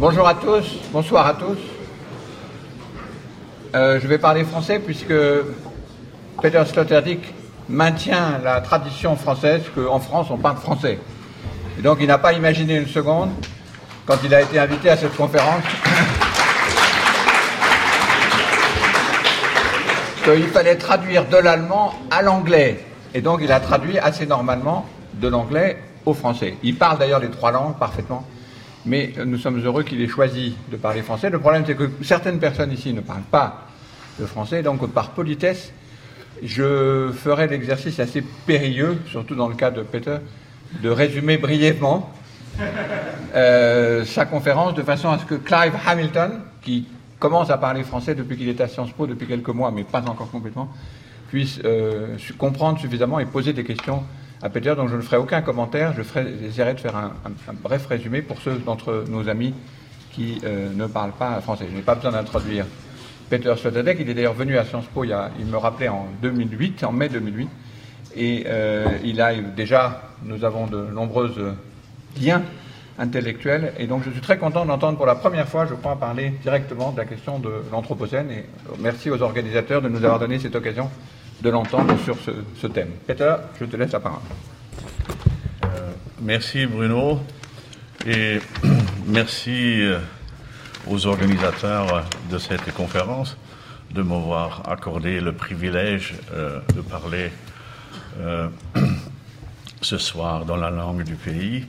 Bonjour à tous, bonsoir à tous. Euh, je vais parler français puisque Peter Sloterdijk maintient la tradition française qu'en France on parle français. Et donc il n'a pas imaginé une seconde, quand il a été invité à cette conférence, qu'il fallait traduire de l'allemand à l'anglais. Et donc il a traduit assez normalement de l'anglais au français. Il parle d'ailleurs les trois langues parfaitement, mais nous sommes heureux qu'il ait choisi de parler français. Le problème c'est que certaines personnes ici ne parlent pas le français, donc par politesse, je ferai l'exercice assez périlleux, surtout dans le cas de Peter, de résumer brièvement euh, sa conférence de façon à ce que Clive Hamilton, qui commence à parler français depuis qu'il est à Sciences Po depuis quelques mois, mais pas encore complètement, puisse euh, comprendre suffisamment et poser des questions à Peter. Donc je ne ferai aucun commentaire, je j'essaierai de faire un, bref résumé pour ceux d'entre nos amis qui euh, ne parlent pas français. Je n'ai pas besoin d'introduire Peter Sloterdijk. Il est d'ailleurs venu à Sciences Po, il, il, me rappelait en 2008, en mai 2008, et euh, il a déjà, nous avons de nombreux liens intellectuels, et donc je suis très content d'entendre pour la première fois, je crois, parler directement de la question de l'Anthropocène, et merci aux organisateurs de nous avoir donné cette occasion de l'entendre sur ce, thème. Peter, je te laisse la parole. Euh, merci Bruno, et merci euh, aux organisateurs de cette conférence de m'avoir accordé le privilège euh, de parler ce soir dans la langue du pays.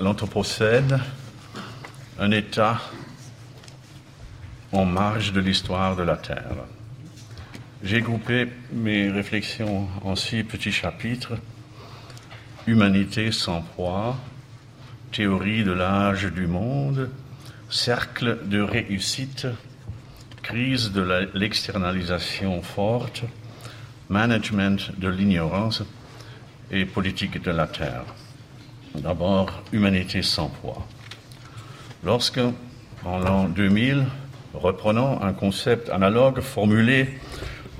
L'Anthropocène, un État en marge de l'histoire de la Terre. J'ai groupé mes réflexions en six petits chapitres. Humanité sans poids, théorie de l'âge du monde, cercle de réussite, crise de l'externalisation forte, management de l'ignorance et politique de la terre. D'abord, humanité sans poids. Lorsque, en l'an 2000, reprenant un concept analogue formulé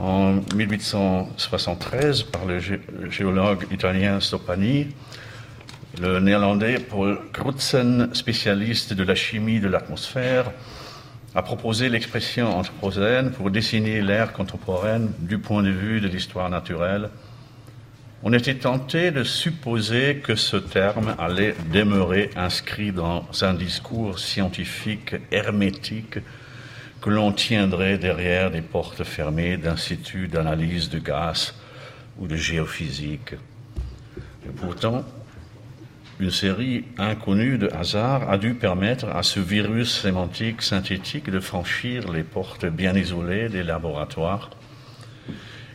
en 1873 par le géologue italien Stoppani, le néerlandais Paul Crutzen, spécialiste de la chimie de l'atmosphère, a proposé l'expression anthropocène pour dessiner l'ère contemporaine du point de vue de l'histoire naturelle. On était tenté de supposer que ce terme allait demeurer inscrit dans un discours scientifique hermétique que l'on tiendrait derrière des portes fermées d'instituts d'analyse de gaz ou de géophysique. Et pourtant, une série inconnue de hasards a dû permettre à ce virus sémantique synthétique de franchir les portes bien isolées des laboratoires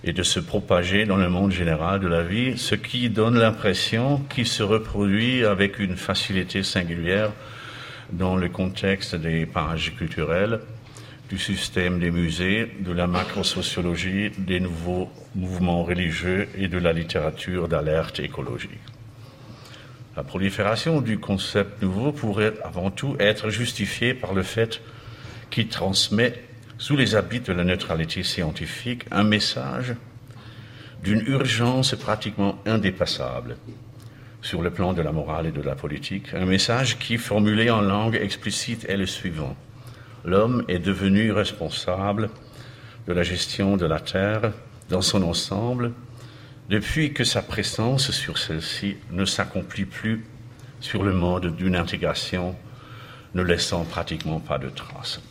et de se propager dans le monde général de la vie, ce qui donne l'impression qu'il se reproduit avec une facilité singulière dans le contexte des parages culturels, du système des musées, de la macrosociologie, des nouveaux mouvements religieux et de la littérature d'alerte écologique. La prolifération du concept nouveau pourrait avant tout être justifiée par le fait qu'il transmet sous les habits de la neutralité scientifique, un message d'une urgence pratiquement indépassable sur le plan de la morale et de la politique, un message qui, formulé en langue explicite, est le suivant. L'homme est devenu responsable de la gestion de la Terre dans son ensemble depuis que sa présence sur celle-ci ne s'accomplit plus sur le mode d'une intégration ne laissant pratiquement pas de traces.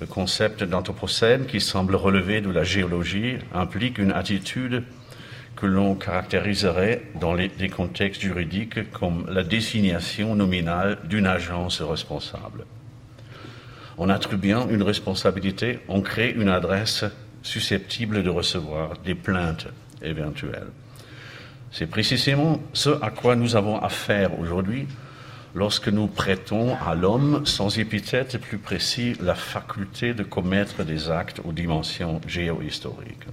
Le concept d'anthropocène, qui semble relever de la géologie, implique une attitude que l'on caractériserait dans les, des contextes juridiques comme la désignation nominale d'une agence responsable. En attribuant une responsabilité, on crée une adresse susceptible de recevoir des plaintes éventuelles. C'est précisément ce à quoi nous avons affaire aujourd'hui lorsque nous prêtons à l'homme, sans épithète plus précis, la faculté de commettre des actes aux dimensions géohistoriques.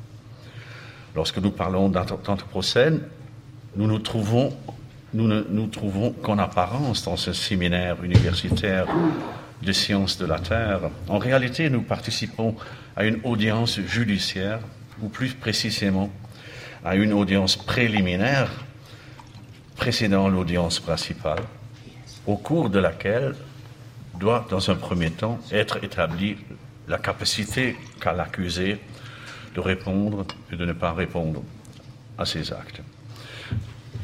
Lorsque nous parlons d'anthropocène, nous nous trouvons, nous ne nous trouvons qu'en apparence dans ce séminaire universitaire des sciences de la Terre. En réalité, nous participons à une audience judiciaire, ou plus précisément à une audience préliminaire précédant l'audience principale au cours de laquelle doit, dans un premier temps, être établie la capacité qu'a l'accusé de répondre et de ne pas répondre à ces actes.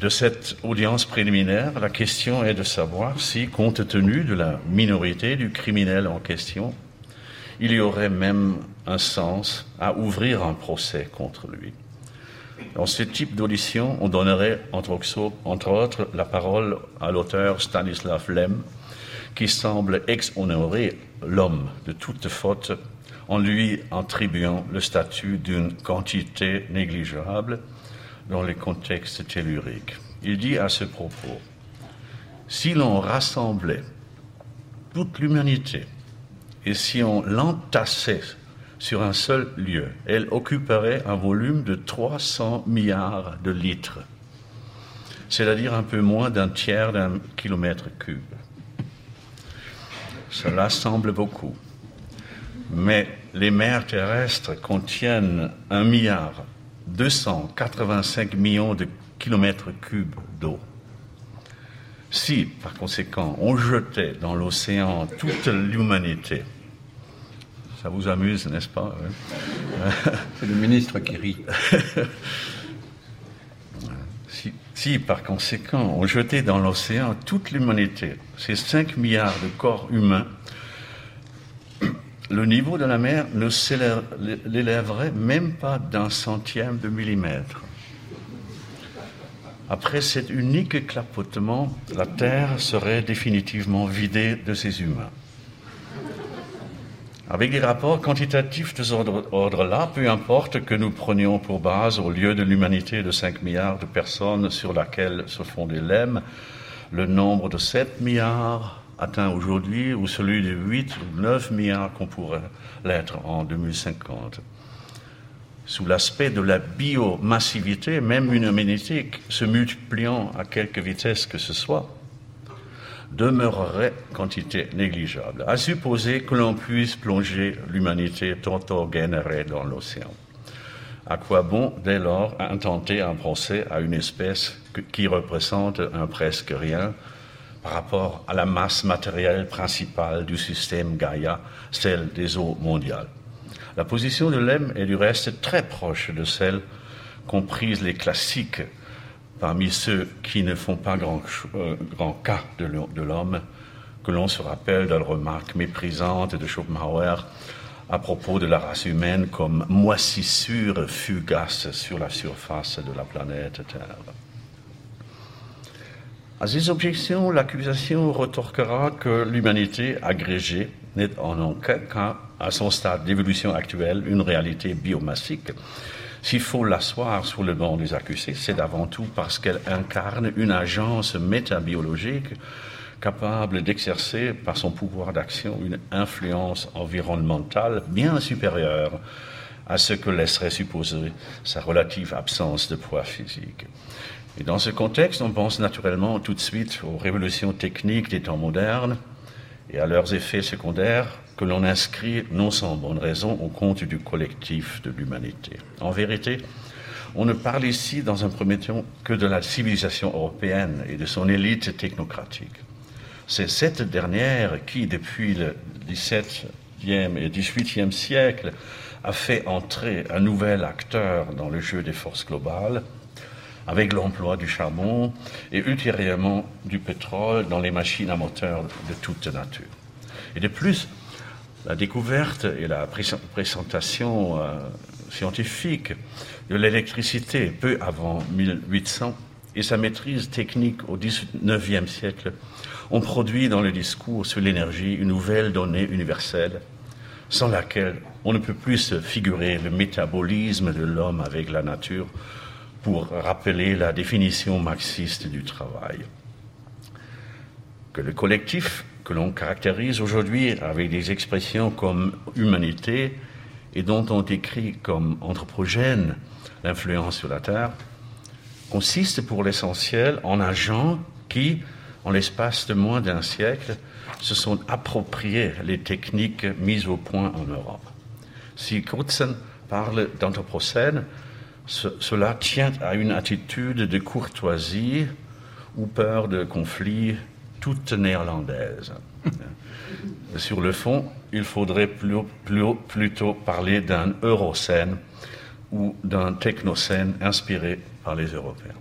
De cette audience préliminaire, la question est de savoir si, compte tenu de la minorité du criminel en question, il y aurait même un sens à ouvrir un procès contre lui. Dans ce type d'audition, on donnerait, entre, autres, la parole à l'auteur Stanislav Lem, qui semble exonérer l'homme de toute faute en lui attribuant le statut d'une quantité négligeable dans les contextes telluriques. Il dit à ce propos, si l'on rassemblait toute l'humanité et si on l'entassait sur un seul lieu, elle occuperait un volume de 300 milliards de litres, c'est-à-dire un peu moins d'un tiers d'un kilomètre cube. Cela semble beaucoup, mais les mers terrestres contiennent un milliard 285 millions de kilomètres cubes d'eau. Si, par conséquent, on jetait dans l'océan toute l'humanité, ça vous amuse, n'est-ce pas C'est le ministre qui rit. si, si, par conséquent, on jetait dans l'océan toute l'humanité, ces 5 milliards de corps humains, le niveau de la mer ne l'élèverait même pas d'un centième de millimètre. Après cet unique clapotement, la Terre serait définitivement vidée de ses humains. Avec des rapports quantitatifs de ce ordre-là, peu importe que nous prenions pour base, au lieu de l'humanité de 5 milliards de personnes sur laquelle se des lemmes, le nombre de 7 milliards atteint aujourd'hui ou celui de 8 ou 9 milliards qu'on pourrait l'être en 2050. Sous l'aspect de la biomassivité, même une humanité se multipliant à quelque vitesse que ce soit, demeurerait quantité négligeable, à supposer que l'on puisse plonger l'humanité tantôt générée dans l'océan. À quoi bon, dès lors, intenter un procès à une espèce qui représente un presque rien par rapport à la masse matérielle principale du système Gaïa, celle des eaux mondiales. La position de Lem est du reste très proche de celle comprise les classiques parmi ceux qui ne font pas grand, euh, grand cas de l'homme, que l'on se rappelle de la remarque méprisante de Schopenhauer à propos de la race humaine comme moisissure fugace sur la surface de la planète Terre. À ces objections, l'accusation retorquera que l'humanité agrégée n'est en aucun cas, à son stade d'évolution actuelle, une réalité biomassique. S'il faut l'asseoir sous le banc des accusés, c'est avant tout parce qu'elle incarne une agence métabiologique capable d'exercer par son pouvoir d'action une influence environnementale bien supérieure à ce que laisserait supposer sa relative absence de poids physique. Et dans ce contexte, on pense naturellement tout de suite aux révolutions techniques des temps modernes et à leurs effets secondaires que l'on inscrit non sans bonne raison au compte du collectif de l'humanité. En vérité, on ne parle ici, dans un premier temps, que de la civilisation européenne et de son élite technocratique. C'est cette dernière qui, depuis le XVIIe et XVIIIe siècle, a fait entrer un nouvel acteur dans le jeu des forces globales, avec l'emploi du charbon et ultérieurement du pétrole dans les machines à moteur de toute nature. Et de plus, la découverte et la présentation euh, scientifique de l'électricité peu avant 1800 et sa maîtrise technique au XIXe siècle ont produit dans le discours sur l'énergie une nouvelle donnée universelle sans laquelle on ne peut plus se figurer le métabolisme de l'homme avec la nature pour rappeler la définition marxiste du travail. Que le collectif que l'on caractérise aujourd'hui avec des expressions comme humanité et dont on décrit comme anthropogène l'influence sur la Terre, consiste pour l'essentiel en agents qui, en l'espace de moins d'un siècle, se sont appropriés les techniques mises au point en Europe. Si Krutzen parle d'anthropocène, cela tient à une attitude de courtoisie ou peur de conflit toute néerlandaise. Sur le fond, il faudrait plutôt parler d'un eurocène ou d'un technocène inspiré par les Européens.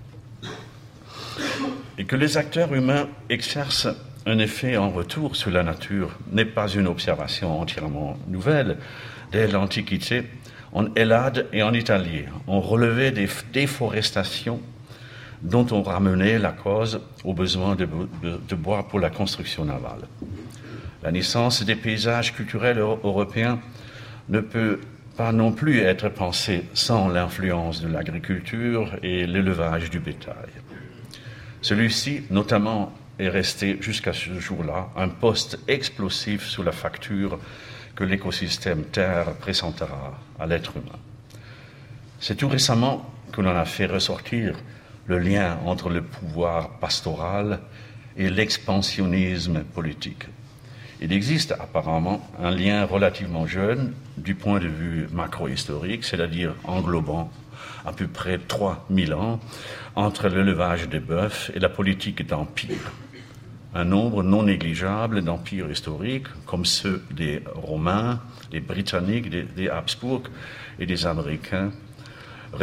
Et que les acteurs humains exercent un effet en retour sur la nature n'est pas une observation entièrement nouvelle. Dès l'Antiquité, en Hellade et en Italie, on relevait des déforestations dont on ramenait la cause au besoin de, de bois pour la construction navale. La naissance des paysages culturels européens ne peut pas non plus être pensée sans l'influence de l'agriculture et l'élevage du bétail. Celui-ci, notamment, est resté jusqu'à ce jour-là un poste explosif sous la facture que l'écosystème Terre présentera à l'être humain. C'est tout récemment que l'on a fait ressortir le lien entre le pouvoir pastoral et l'expansionnisme politique. Il existe apparemment un lien relativement jeune du point de vue macro-historique, c'est-à-dire englobant à peu près 3000 ans, entre l'élevage des bœufs et la politique d'empire. Un nombre non négligeable d'empires historiques, comme ceux des Romains, des Britanniques, des, Habsbourg et des Américains,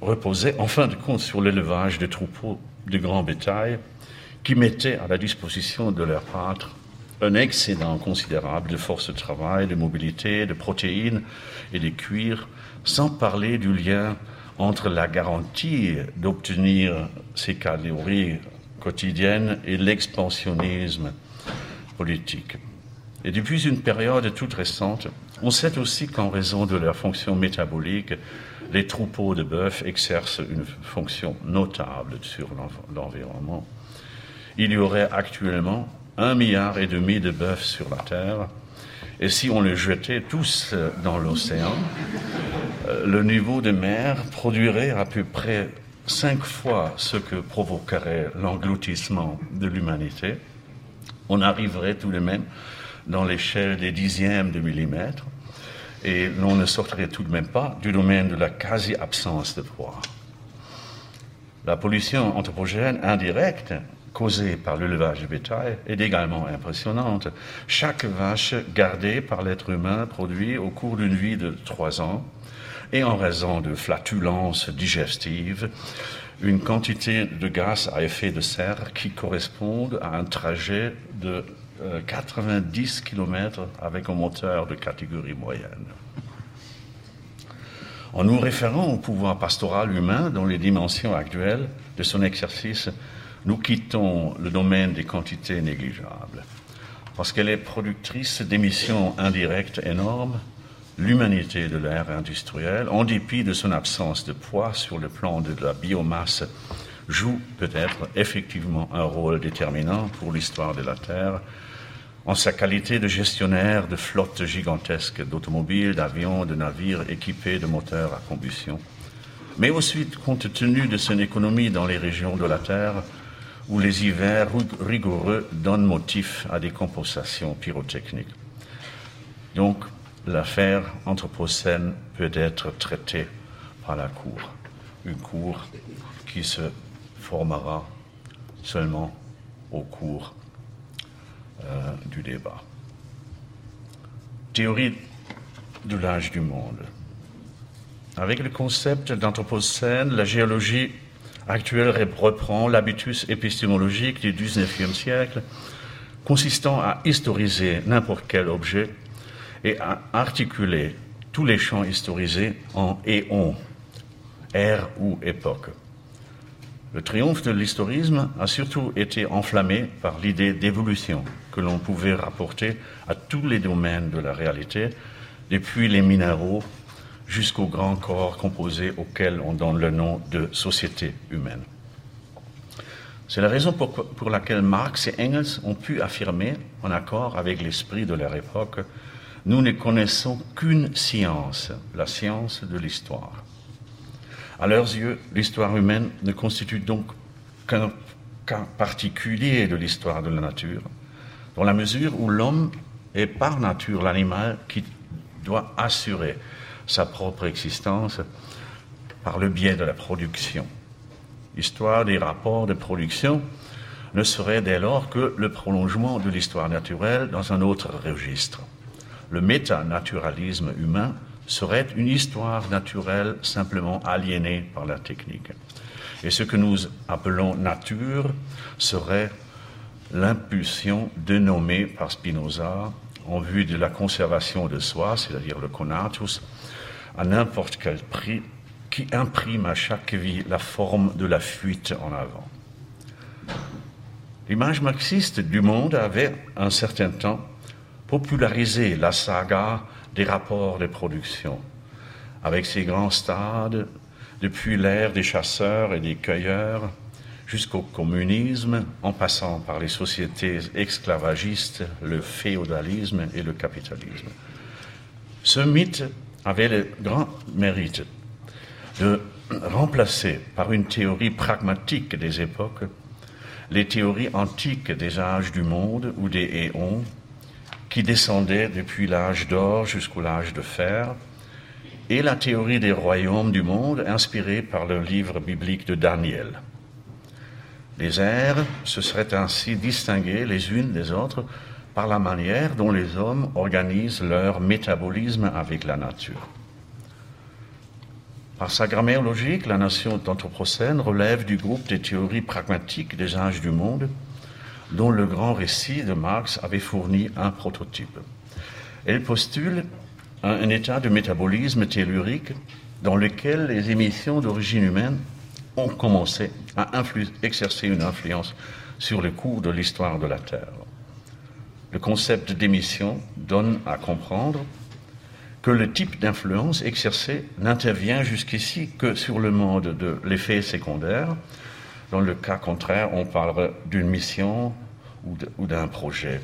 reposaient en fin de compte sur l'élevage de troupeaux de grand bétail qui mettaient à la disposition de leurs pâtres un excédent considérable de force de travail, de mobilité, de protéines et de cuir, sans parler du lien entre la garantie d'obtenir ces calories quotidiennes et l'expansionnisme politique. Et depuis une période toute récente, on sait aussi qu'en raison de leur fonction métabolique, les troupeaux de bœufs exercent une fonction notable sur l'environnement. Il y aurait actuellement un milliard et demi de bœufs sur la Terre, et si on les jetait tous dans l'océan, euh, le niveau de mer produirait à peu près cinq fois ce que provoquerait l'engloutissement de l'humanité. On arriverait tout de même dans l'échelle des dixièmes de millimètre, et l'on ne sortirait tout de même pas du domaine de la quasi-absence de poids. La pollution anthropogène indirecte causée par l'élevage du bétail est également impressionnante. Chaque vache gardée par l'être humain produit au cours d'une vie de trois ans, et en raison de flatulences digestives, une quantité de gaz à effet de serre qui correspond à un trajet de 90 euh, km avec un moteur de catégorie moyenne. En nous référant au pouvoir pastoral humain dans les dimensions actuelles de son exercice, nous quittons le domaine des quantités négligeables, parce qu'elle est productrice d'émissions indirectes énormes, l'humanité de l'ère industrielle, en dépit de son absence de poids sur le plan de la biomasse, joue peut-être effectivement un rôle déterminant pour l'histoire de la Terre, en sa qualité de gestionnaire de flottes gigantesques d'automobiles, d'avions, de navires équipés de moteurs à combustion, mais aussi compte tenu de son économie dans les régions de la Terre où les hivers rigoureux donnent motif à des compensations pyrotechniques. Donc, l'affaire anthropocène peut être traitée par la Cour, une Cour qui se formera seulement au cours euh, du débat. Théorie de l'âge du monde. Avec le concept d'anthropocène, la géologie actuelle reprend l'habitus épistémologique du XIXe siècle, consistant à historiser n'importe quel objet et à articuler tous les champs historisés en éons, ère ou époque. Le triomphe de l'historisme a surtout été enflammé par l'idée d'évolution que l'on pouvait rapporter à tous les domaines de la réalité, depuis les minéraux jusqu'aux grands corps composés auxquels on donne le nom de société humaine. C'est la raison pour, laquelle Marx et Engels ont pu affirmer, en accord avec l'esprit de leur époque, nous ne connaissons qu'une science, la science de l'histoire. À leurs yeux, l'histoire humaine ne constitue donc qu'un cas particulier de l'histoire de la nature, dans la mesure où l'homme est par nature l'animal qui doit assurer sa propre existence par le biais de la production. L'histoire des rapports de production ne serait dès lors que le prolongement de l'histoire naturelle dans un autre registre. Le métanaturalisme humain serait une histoire naturelle simplement aliénée par la technique. Et ce que nous appelons nature serait l'impulsion dénommée par Spinoza en vue de la conservation de soi, c'est-à-dire le conatus, à n'importe quel prix, qui imprime à chaque vie la forme de la fuite en avant. L'image marxiste du monde avait, un certain temps, popularisé la saga des rapports de production, avec ses grands stades, depuis l'ère des chasseurs et des cueilleurs jusqu'au communisme, en passant par les sociétés esclavagistes, le féodalisme et le capitalisme. Ce mythe avait le grand mérite de remplacer par une théorie pragmatique des époques les théories antiques des âges du monde ou des éons qui descendaient depuis l'âge d'or jusqu'au l'âge de fer, et la théorie des royaumes du monde inspirée par le livre biblique de Daniel. Les ères se seraient ainsi distinguées les unes des autres par la manière dont les hommes organisent leur métabolisme avec la nature. Par sa grammaire logique, la nation d'Anthropocène relève du groupe des théories pragmatiques des âges du monde, dont le grand récit de Marx avait fourni un prototype. Elle postule un, état de métabolisme tellurique dans lequel les émissions d'origine humaine ont commencé à exercer une influence sur le cours de l'histoire de la Terre. Le concept d'émission donne à comprendre que le type d'influence exercée n'intervient jusqu'ici que sur le mode de l'effet secondaire. Dans le cas contraire, on parle d'une mission ou d'un projet.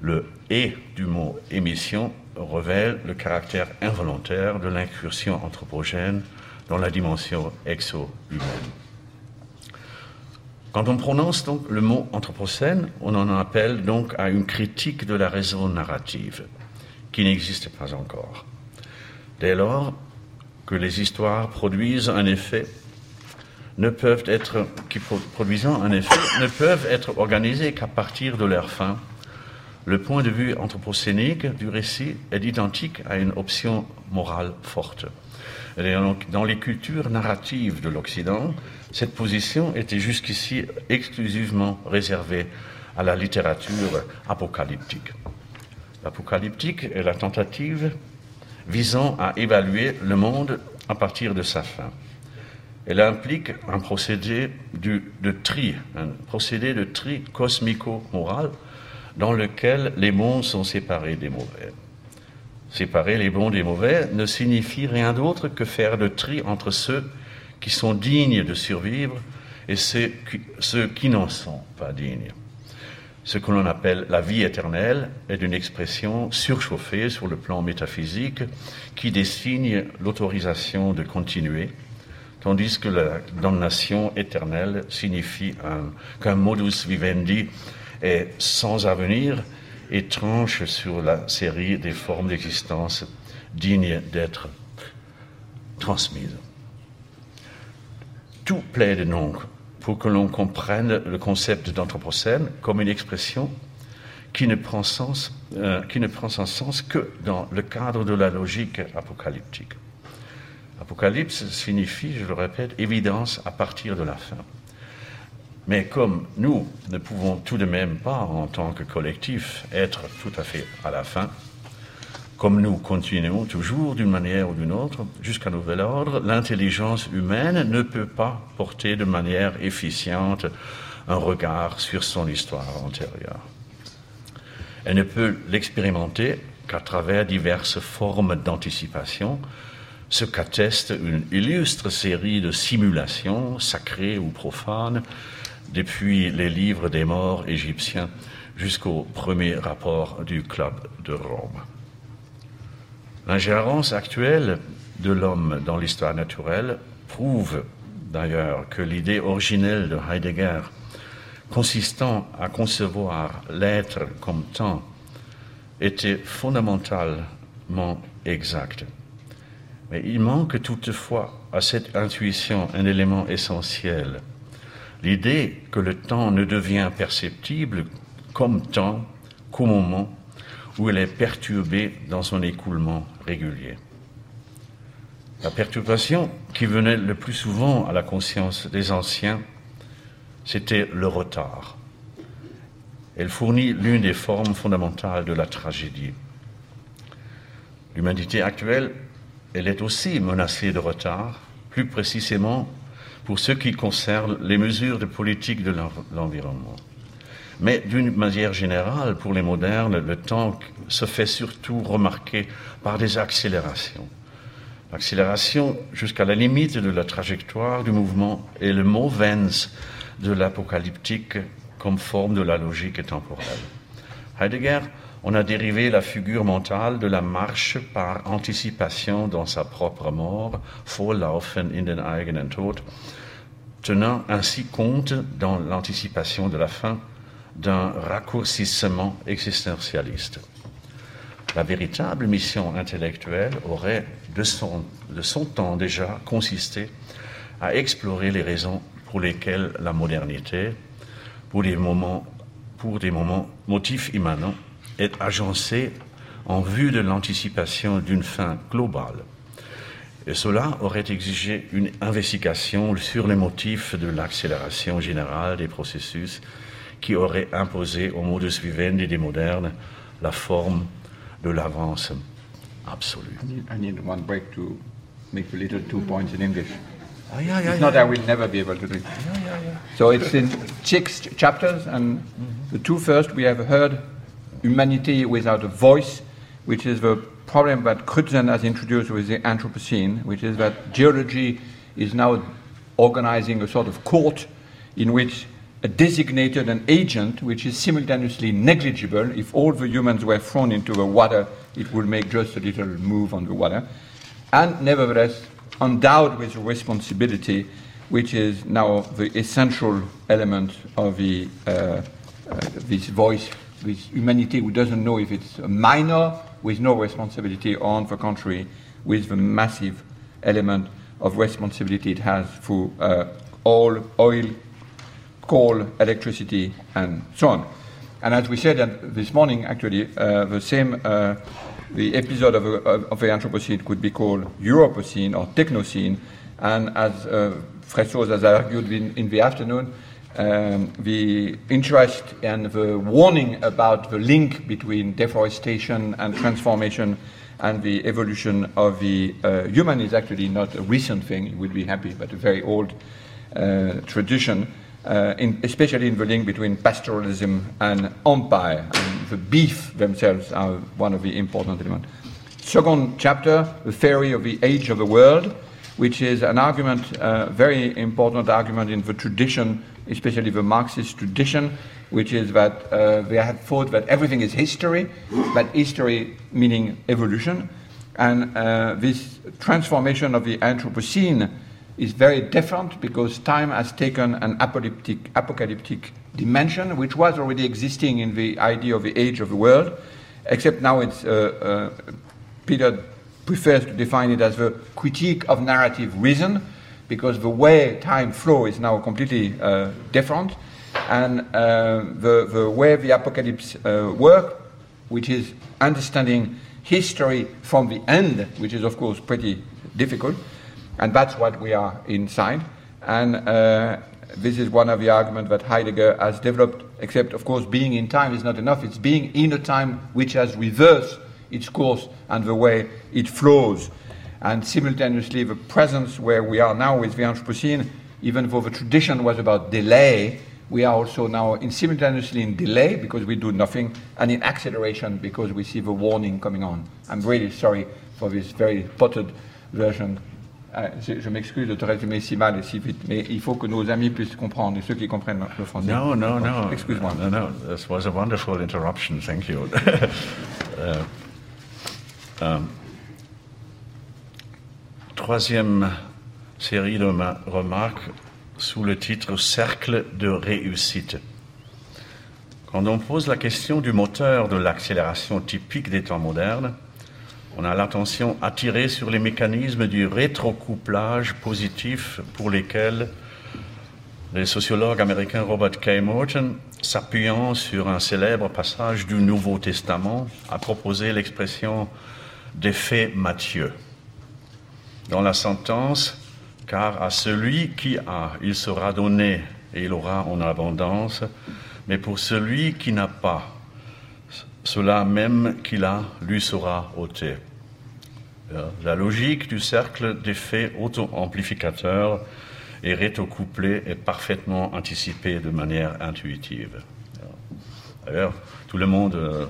Le et du mot émission révèle le caractère involontaire de l'incursion anthropogène dans la dimension exo-humaine. Quand on prononce donc le mot anthropocène, on en appelle donc à une critique de la raison narrative, qui n'existe pas encore. Dès lors que les histoires produisent un effet, ne peuvent être, qui produisant un effet, ne peuvent être organisées qu'à partir de leur fin, le point de vue anthropocénique du récit est identique à une option morale forte. Dans les cultures narratives de l'Occident, cette position était jusqu'ici exclusivement réservée à la littérature apocalyptique. L'apocalyptique est la tentative visant à évaluer le monde à partir de sa fin. Elle implique un procédé de, tri, un procédé de tri cosmico-moral dans lequel les bons sont séparés des mauvais. Séparer les bons des mauvais ne signifie rien d'autre que faire le tri entre ceux qui sont dignes de survivre et ceux qui, ceux qui n'en sont pas dignes. Ce que l'on appelle la vie éternelle est une expression surchauffée sur le plan métaphysique qui désigne l'autorisation de continuer, tandis que la damnation éternelle signifie qu'un modus vivendi est sans avenir et tranche sur la série des formes d'existence dignes d'être transmises. Tout plaide donc pour que l'on comprenne le concept d'anthropocène comme une expression qui ne, prend euh, qui ne prend son sens que dans le cadre de la logique apocalyptique. Apocalypse signifie, je le répète, évidence à partir de la fin. Mais comme nous ne pouvons tout de même pas, en tant que collectif, être tout à fait à la fin, comme nous continuons toujours d'une manière ou d'une autre, jusqu'à nouvel ordre, l'intelligence humaine ne peut pas porter de manière efficiente un regard sur son histoire antérieure. Elle ne peut l'expérimenter qu'à travers diverses formes d'anticipation, ce qu'atteste une illustre série de simulations, sacrées ou profanes, depuis les livres des morts égyptiens jusqu'au premier rapport du Club de Rome. L'ingérence actuelle de l'homme dans l'histoire naturelle prouve d'ailleurs que l'idée originelle de Heidegger, consistant à concevoir l'être comme temps, était fondamentalement exacte. Mais il manque toutefois à cette intuition un élément essentiel l'idée que le temps ne devient perceptible comme temps qu'au moment où il est perturbé dans son écoulement régulier. La perturbation qui venait le plus souvent à la conscience des anciens, c'était le retard. Elle fournit l'une des formes fondamentales de la tragédie. L'humanité actuelle, elle est aussi menacée de retard, plus précisément pour ce qui concerne les mesures de politique de l'environnement. Mais d'une manière générale, pour les modernes, le temps se fait surtout remarquer par des accélérations. L'accélération jusqu'à la limite de la trajectoire du mouvement est le mot vens de l'apocalyptique comme forme de la logique temporelle. Heidegger on a dérivé la figure mentale de la marche par anticipation dans sa propre mort, Vorlaufen in den eigenen Tod, tenant ainsi compte dans l'anticipation de la fin d'un raccourcissement existentialiste. La véritable mission intellectuelle aurait, de son, temps déjà, consisté à explorer les raisons pour lesquelles la modernité, pour moments, pour des moments motifs immanents, est agencée en vue de l'anticipation d'une fin globale. Et cela aurait exigé une investigation sur les motifs de l'accélération générale des processus qui aurait imposé au modus vivendi des modernes la forme de l'avance absolue. I need one break to make a little two points in English. Ah, yeah, yeah, If not, yeah. I will never be able to do it. So it's in six ch- chapters, and the two first we have heard humanity without a voice, which is the problem that Crutzen has introduced with the Anthropocene, which is that geology is now organizing a sort of court in which a designated an agent which is simultaneously negligible. If all the humans were thrown into the water, it would make just a little move on the water, and nevertheless endowed with responsibility, which is now the essential element of the, uh, uh, this voice, this humanity who doesn't know if it's a minor with no responsibility, or on the contrary, with the massive element of responsibility it has for uh, all oil, coal, electricity, and so on. And as we said uh, this morning, actually, uh, the same uh, the episode of, of, of, the Anthropocene could be called Europocene or Technocene. And as uh, Fressos has argued in, in the afternoon, um, the interest and the warning about the link between deforestation and transformation and the evolution of the uh, human is actually not a recent thing, you would be happy, but a very old uh, tradition. Uh, in, especially in the link between pastoralism and empire. And the beef themselves are one of the important elements. Second chapter, the theory of the age of the world, which is an argument, uh, very important argument in the tradition, especially the Marxist tradition, which is that uh, they had thought that everything is history, but history meaning evolution. And uh, this transformation of the Anthropocene is very different because time has taken an apocalyptic, apocalyptic dimension, which was already existing in the idea of the age of the world, except now it's, uh, uh, Peter prefers to define it as the critique of narrative reason, because the way time flow is now completely uh, different, and uh, the, the way the apocalypse uh, work, which is understanding history from the end, which is of course pretty difficult, and that's what we are inside. And uh, this is one of the arguments that Heidegger has developed, except, of course, being in time is not enough. It's being in a time which has reversed its course and the way it flows. And simultaneously, the presence where we are now with the Anthropocene, even though the tradition was about delay, we are also now in simultaneously in delay because we do nothing, and in acceleration because we see the warning coming on. I'm really sorry for this very potted version Ah, je, je m'excuse de te résumer si mal et si vite, mais il faut que nos amis puissent comprendre, et ceux qui comprennent le français. No, no, no. Excuse-moi. No, no. This was a wonderful interruption. Thank you. uh, um, troisième série de ma- remarques sous le titre Cercle de réussite. Quand on pose la question du moteur de l'accélération typique des temps modernes, on a l'attention attirée sur les mécanismes du rétrocouplage positif pour lesquels le sociologue américain Robert K. Morton, s'appuyant sur un célèbre passage du Nouveau Testament, a proposé l'expression d'effet Matthieu. Dans la sentence, car à celui qui a, il sera donné et il aura en abondance, mais pour celui qui n'a pas, cela même qu'il a lui sera ôté. La logique du cercle d'effets auto-amplificateurs et rétro-couplé est parfaitement anticipée de manière intuitive. D'ailleurs, tout le monde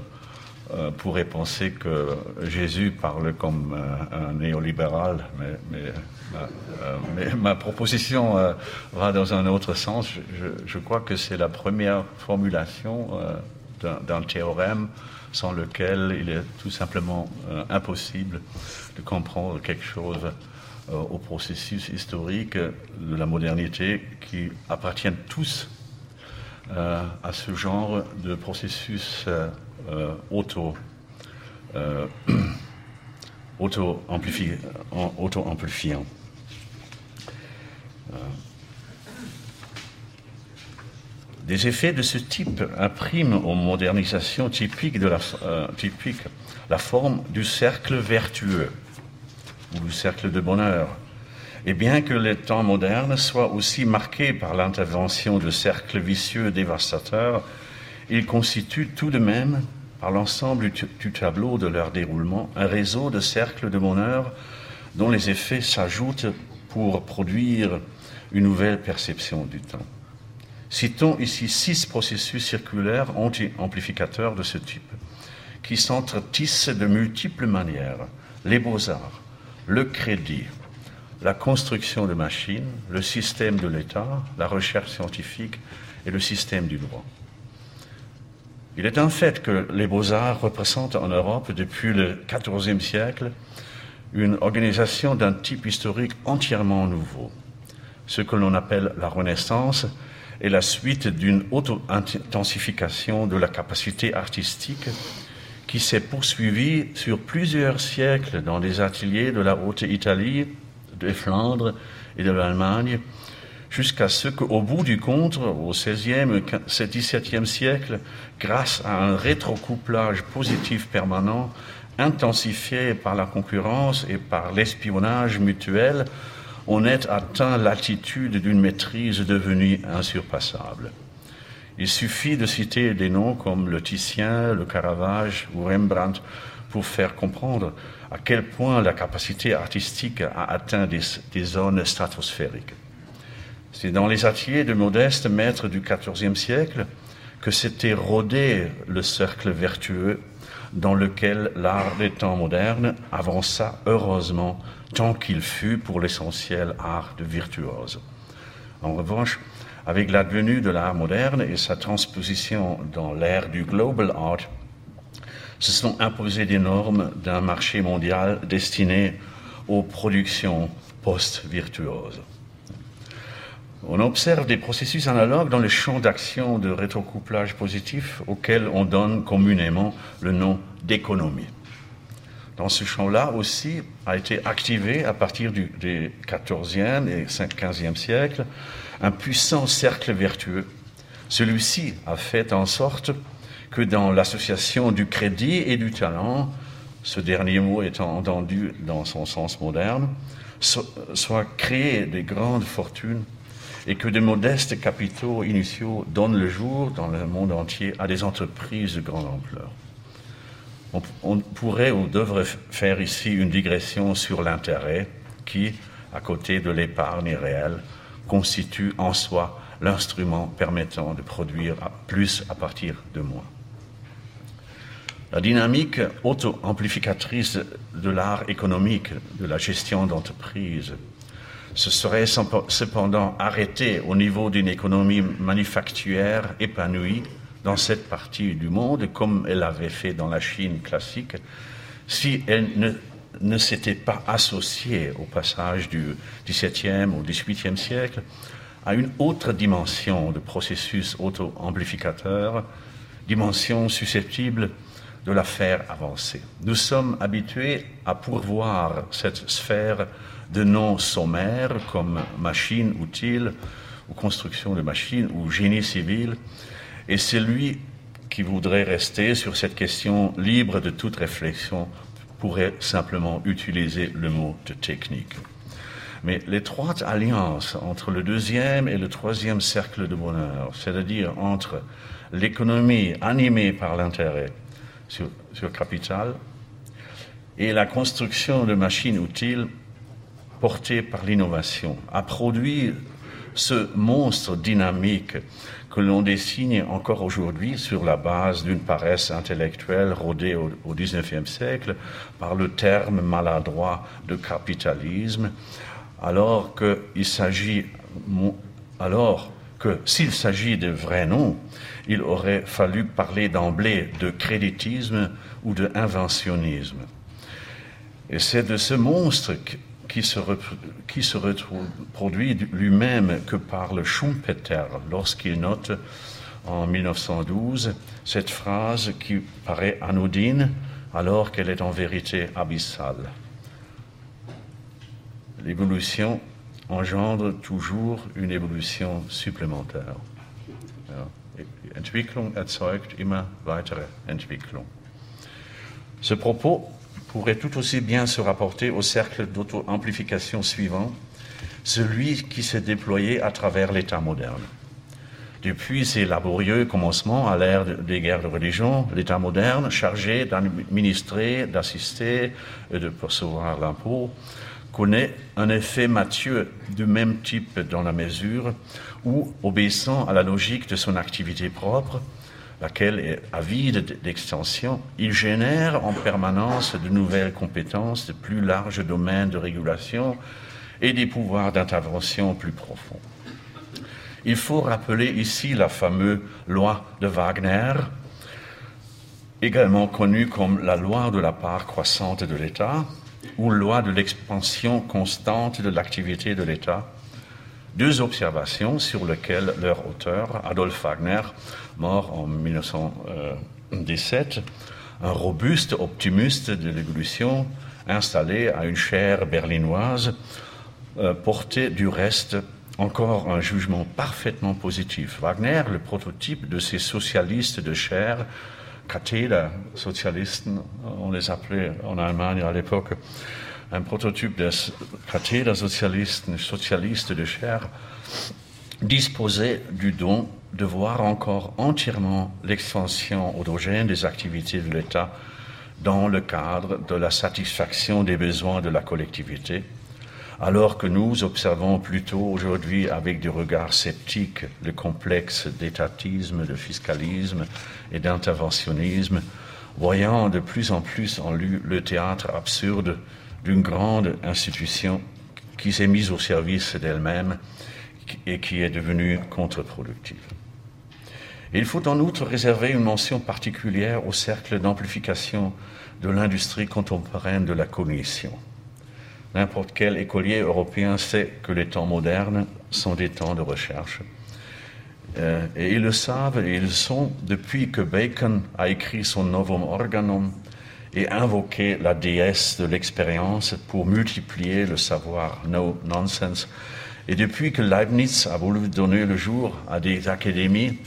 euh, euh, pourrait penser que Jésus parle comme euh, un néolibéral, mais, ma, proposition va dans un autre sens. Je, crois que c'est la première formulation d'un théorème sans lequel il est tout simplement impossible de comprendre quelque chose euh, au processus historique de la modernité qui appartiennent tous euh, à ce genre de processus euh, auto, auto-amplifiant. Auto Des effets de ce type impriment aux modernisations typiques, de la, la forme du cercle vertueux ou le cercle de bonheur. Et bien que les temps modernes soient aussi marqués par l'intervention de cercles vicieux dévastateurs, ils constituent tout de même, par l'ensemble du tableau de leur déroulement, un réseau de cercles de bonheur dont les effets s'ajoutent pour produire une nouvelle perception du temps. Citons ici six processus circulaires anti-amplificateurs de ce type, qui s'entretissent de multiples manières. Les beaux-arts, le crédit, la construction de machines, le système de l'État, la recherche scientifique et le système du droit. Il est un fait que les beaux-arts représentent en Europe depuis le XIVe siècle une organisation d'un type historique entièrement nouveau. Ce que l'on appelle la Renaissance est la suite d'une auto-intensification de la capacité artistique qui s'est poursuivi sur plusieurs siècles dans les ateliers de la Haute-Italie, de Flandre et de l'Allemagne, jusqu'à ce qu'au bout du compte, au XVIe et XVIIe siècle, grâce à un rétrocouplage positif permanent, intensifié par la concurrence et par l'espionnage mutuel, on est atteint l'attitude d'une maîtrise devenue insurpassable. Il suffit de citer des noms comme le Titien, le Caravage ou Rembrandt pour faire comprendre à quel point la capacité artistique a atteint des, zones stratosphériques. C'est dans les ateliers de modestes maîtres du XIVe siècle que s'était rodé le cercle vertueux dans lequel l'art des temps modernes avança heureusement tant qu'il fut pour l'essentiel art de virtuose. En revanche, avec l'advenue de l'art moderne et sa transposition dans l'ère du global art, se sont imposées des normes d'un marché mondial destiné aux productions post-virtuoses. On observe des processus analogues dans le champ d'action de rétrocouplage positif auquel on donne communément le nom d'économie. Dans ce champ-là aussi a été activé à partir du, des 14e et 15e siècles un puissant cercle vertueux. Celui-ci a fait en sorte que dans l'association du crédit et du talent, ce dernier mot étant entendu dans son sens moderne, soient créées des grandes fortunes et que de modestes capitaux initiaux donnent le jour dans le monde entier à des entreprises de grande ampleur. On, pourrait ou devrait faire ici une digression sur l'intérêt qui, à côté de l'épargne réelle, constitue en soi l'instrument permettant de produire plus à partir de moins. La dynamique auto-amplificatrice de l'art économique, de la gestion d'entreprise, se serait cependant arrêtée au niveau d'une économie manufacturière épanouie dans cette partie du monde, comme elle l'avait fait dans la Chine classique, si elle ne s'était pas associé au passage du XVIIe au XVIIIe siècle à une autre dimension de processus auto-amplificateur, dimension susceptible de la faire avancer. Nous sommes habitués à pourvoir cette sphère de noms sommaires comme machine, outil ou construction de machines, ou génie civil, et celui qui voudrait rester sur cette question libre de toute réflexion pourrait simplement utiliser le mot de technique. Mais l'étroite alliance entre le deuxième et le troisième cercle de bonheur, c'est-à-dire entre l'économie animée par l'intérêt sur, sur capital et la construction de machines utiles portées par l'innovation, a produit ce monstre dynamique que l'on dessine encore aujourd'hui sur la base d'une paresse intellectuelle rodée au, XIXe siècle par le terme maladroit de capitalisme, alors que s'il s'agit de vrais noms, il aurait fallu parler d'emblée de créditisme ou de inventionnisme. Et c'est de ce monstre qui se, qui reproduit lui-même que parle Schumpeter lorsqu'il note en 1912 cette phrase qui paraît anodine alors qu'elle est en vérité abyssale. L'évolution engendre toujours une évolution supplémentaire. Entwicklung erzeugt immer weitere Entwicklung. Ce propos pourrait tout aussi bien se rapporter au cercle d'auto-amplification suivant, celui qui s'est déployé à travers l'État moderne. Depuis ses laborieux commencements à l'ère des guerres de religion, l'État moderne, chargé d'administrer, d'assister et de percevoir l'impôt, connaît un effet mathieu du même type dans la mesure où, obéissant à la logique de son activité propre, laquelle est avide d'extension, il génère en permanence de nouvelles compétences, de plus larges domaines de régulation et des pouvoirs d'intervention plus profonds. Il faut rappeler ici la fameuse loi de Wagner, également connue comme la loi de la part croissante de l'État ou loi de l'expansion constante de l'activité de l'État, deux observations sur lesquelles leur auteur, Adolf Wagner, mort en 1917, un robuste optimiste de l'évolution, installé à une chaire berlinoise, euh, portait du reste encore un jugement parfaitement positif. Wagner, le prototype de ces socialistes de chair, Katheder Sozialisten, on les appelait en Allemagne à l'époque, un prototype de Katheder Sozialisten, socialistes de chair, disposait du don de voir encore entièrement l'expansion autogène des activités de l'État dans le cadre de la satisfaction des besoins de la collectivité, alors que nous observons plutôt aujourd'hui avec du regard sceptique le complexe d'étatisme, de fiscalisme et d'interventionnisme, voyant de plus en plus en lui le théâtre absurde d'une grande institution qui s'est mise au service d'elle-même et qui est devenue contre-productive. Il faut en outre réserver une mention particulière au cercle d'amplification de l'industrie contemporaine de la cognition. N'importe quel écolier européen sait que les temps modernes sont des temps de recherche. Euh, et ils le savent et ils le sont depuis que Bacon a écrit son Novum Organum et invoqué la déesse de l'expérience pour multiplier le savoir no nonsense. Et depuis que Leibniz a voulu donner le jour à des académies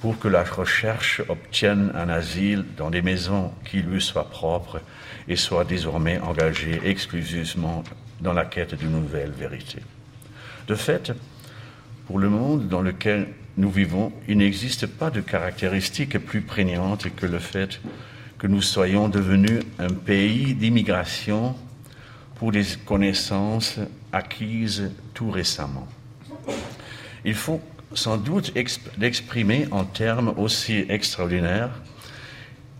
pour que la recherche obtienne un asile dans des maisons qui lui soient propres et soit désormais engagée exclusivement dans la quête d'une nouvelle vérité. De fait, pour le monde dans lequel nous vivons, il n'existe pas de caractéristique plus prégnante que le fait que nous soyons devenus un pays d'immigration pour des connaissances acquises tout récemment. Il faut sans doute l'exprimer en termes aussi extraordinaires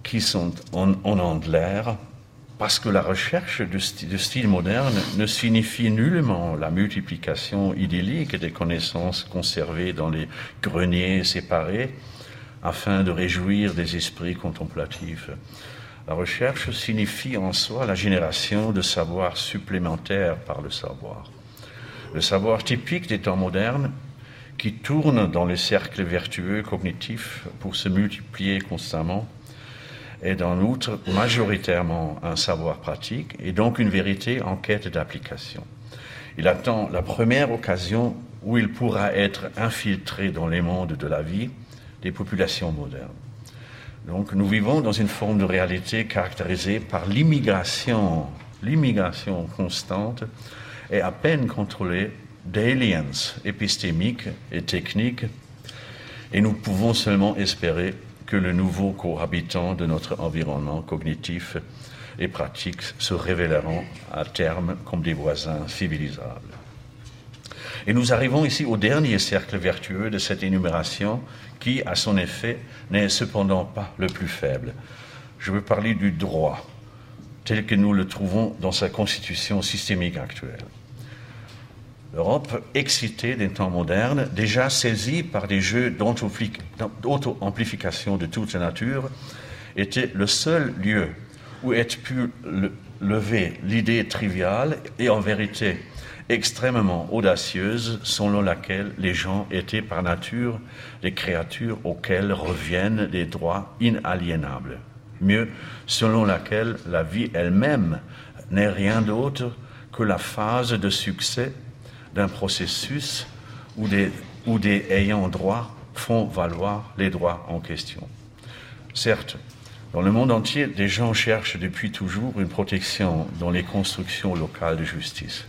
qui sont en, l'air, parce que la recherche de, style moderne ne signifie nullement la multiplication idyllique des connaissances conservées dans les greniers séparés afin de réjouir des esprits contemplatifs. La recherche signifie en soi la génération de savoirs supplémentaires par le savoir. Le savoir typique des temps modernes qui tourne dans les cercles vertueux cognitifs pour se multiplier constamment, est en outre majoritairement un savoir pratique et donc une vérité en quête d'application. Il attend la première occasion où il pourra être infiltré dans les mondes de la vie des populations modernes. Donc nous vivons dans une forme de réalité caractérisée par l'immigration, l'immigration constante et à peine contrôlée d'aliens épistémiques et techniques, et nous pouvons seulement espérer que le nouveau cohabitant de notre environnement cognitif et pratique se révéleront à terme comme des voisins civilisables. Et nous arrivons ici au dernier cercle vertueux de cette énumération qui, à son effet, n'est cependant pas le plus faible. Je veux parler du droit, tel que nous le trouvons dans sa constitution systémique actuelle. L'Europe, excitée des temps modernes, déjà saisie par des jeux d'auto-amplification de toute nature, était le seul lieu où être pu lever l'idée triviale et en vérité extrêmement audacieuse selon laquelle les gens étaient par nature des créatures auxquelles reviennent des droits inaliénables. Mieux, selon laquelle la vie elle-même n'est rien d'autre que la phase de succès d'un processus où des, où des ayants droit font valoir les droits en question. Certes, dans le monde entier, des gens cherchent depuis toujours une protection dans les constructions locales de justice.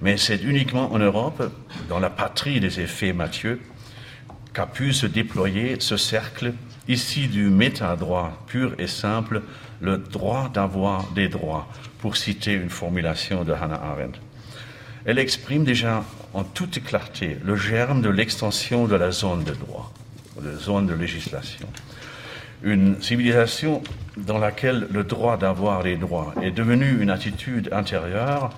Mais c'est uniquement en Europe, dans la patrie des effets Mathieu, qu'a pu se déployer ce cercle, ici du métadroit pur et simple, le droit d'avoir des droits, pour citer une formulation de Hannah Arendt. Elle exprime déjà en toute clarté le germe de l'extension de la zone de droit, de la zone de législation. Une civilisation dans laquelle le droit d'avoir des droits est devenu une attitude intérieure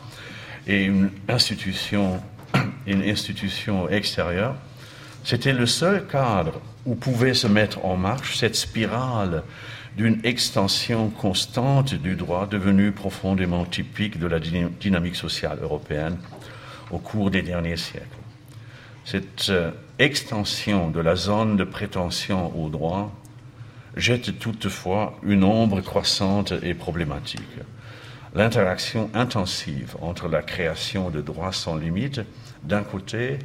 et une institution, une institution extérieure, c'était le seul cadre où pouvait se mettre en marche cette spirale d'une extension constante du droit devenu profondément typique de la dynamique sociale européenne au cours des derniers siècles. Cette euh, extension de la zone de prétention au droit jette toutefois une ombre croissante et problématique l'interaction intensive entre la création de droits sans limite, d'un côté,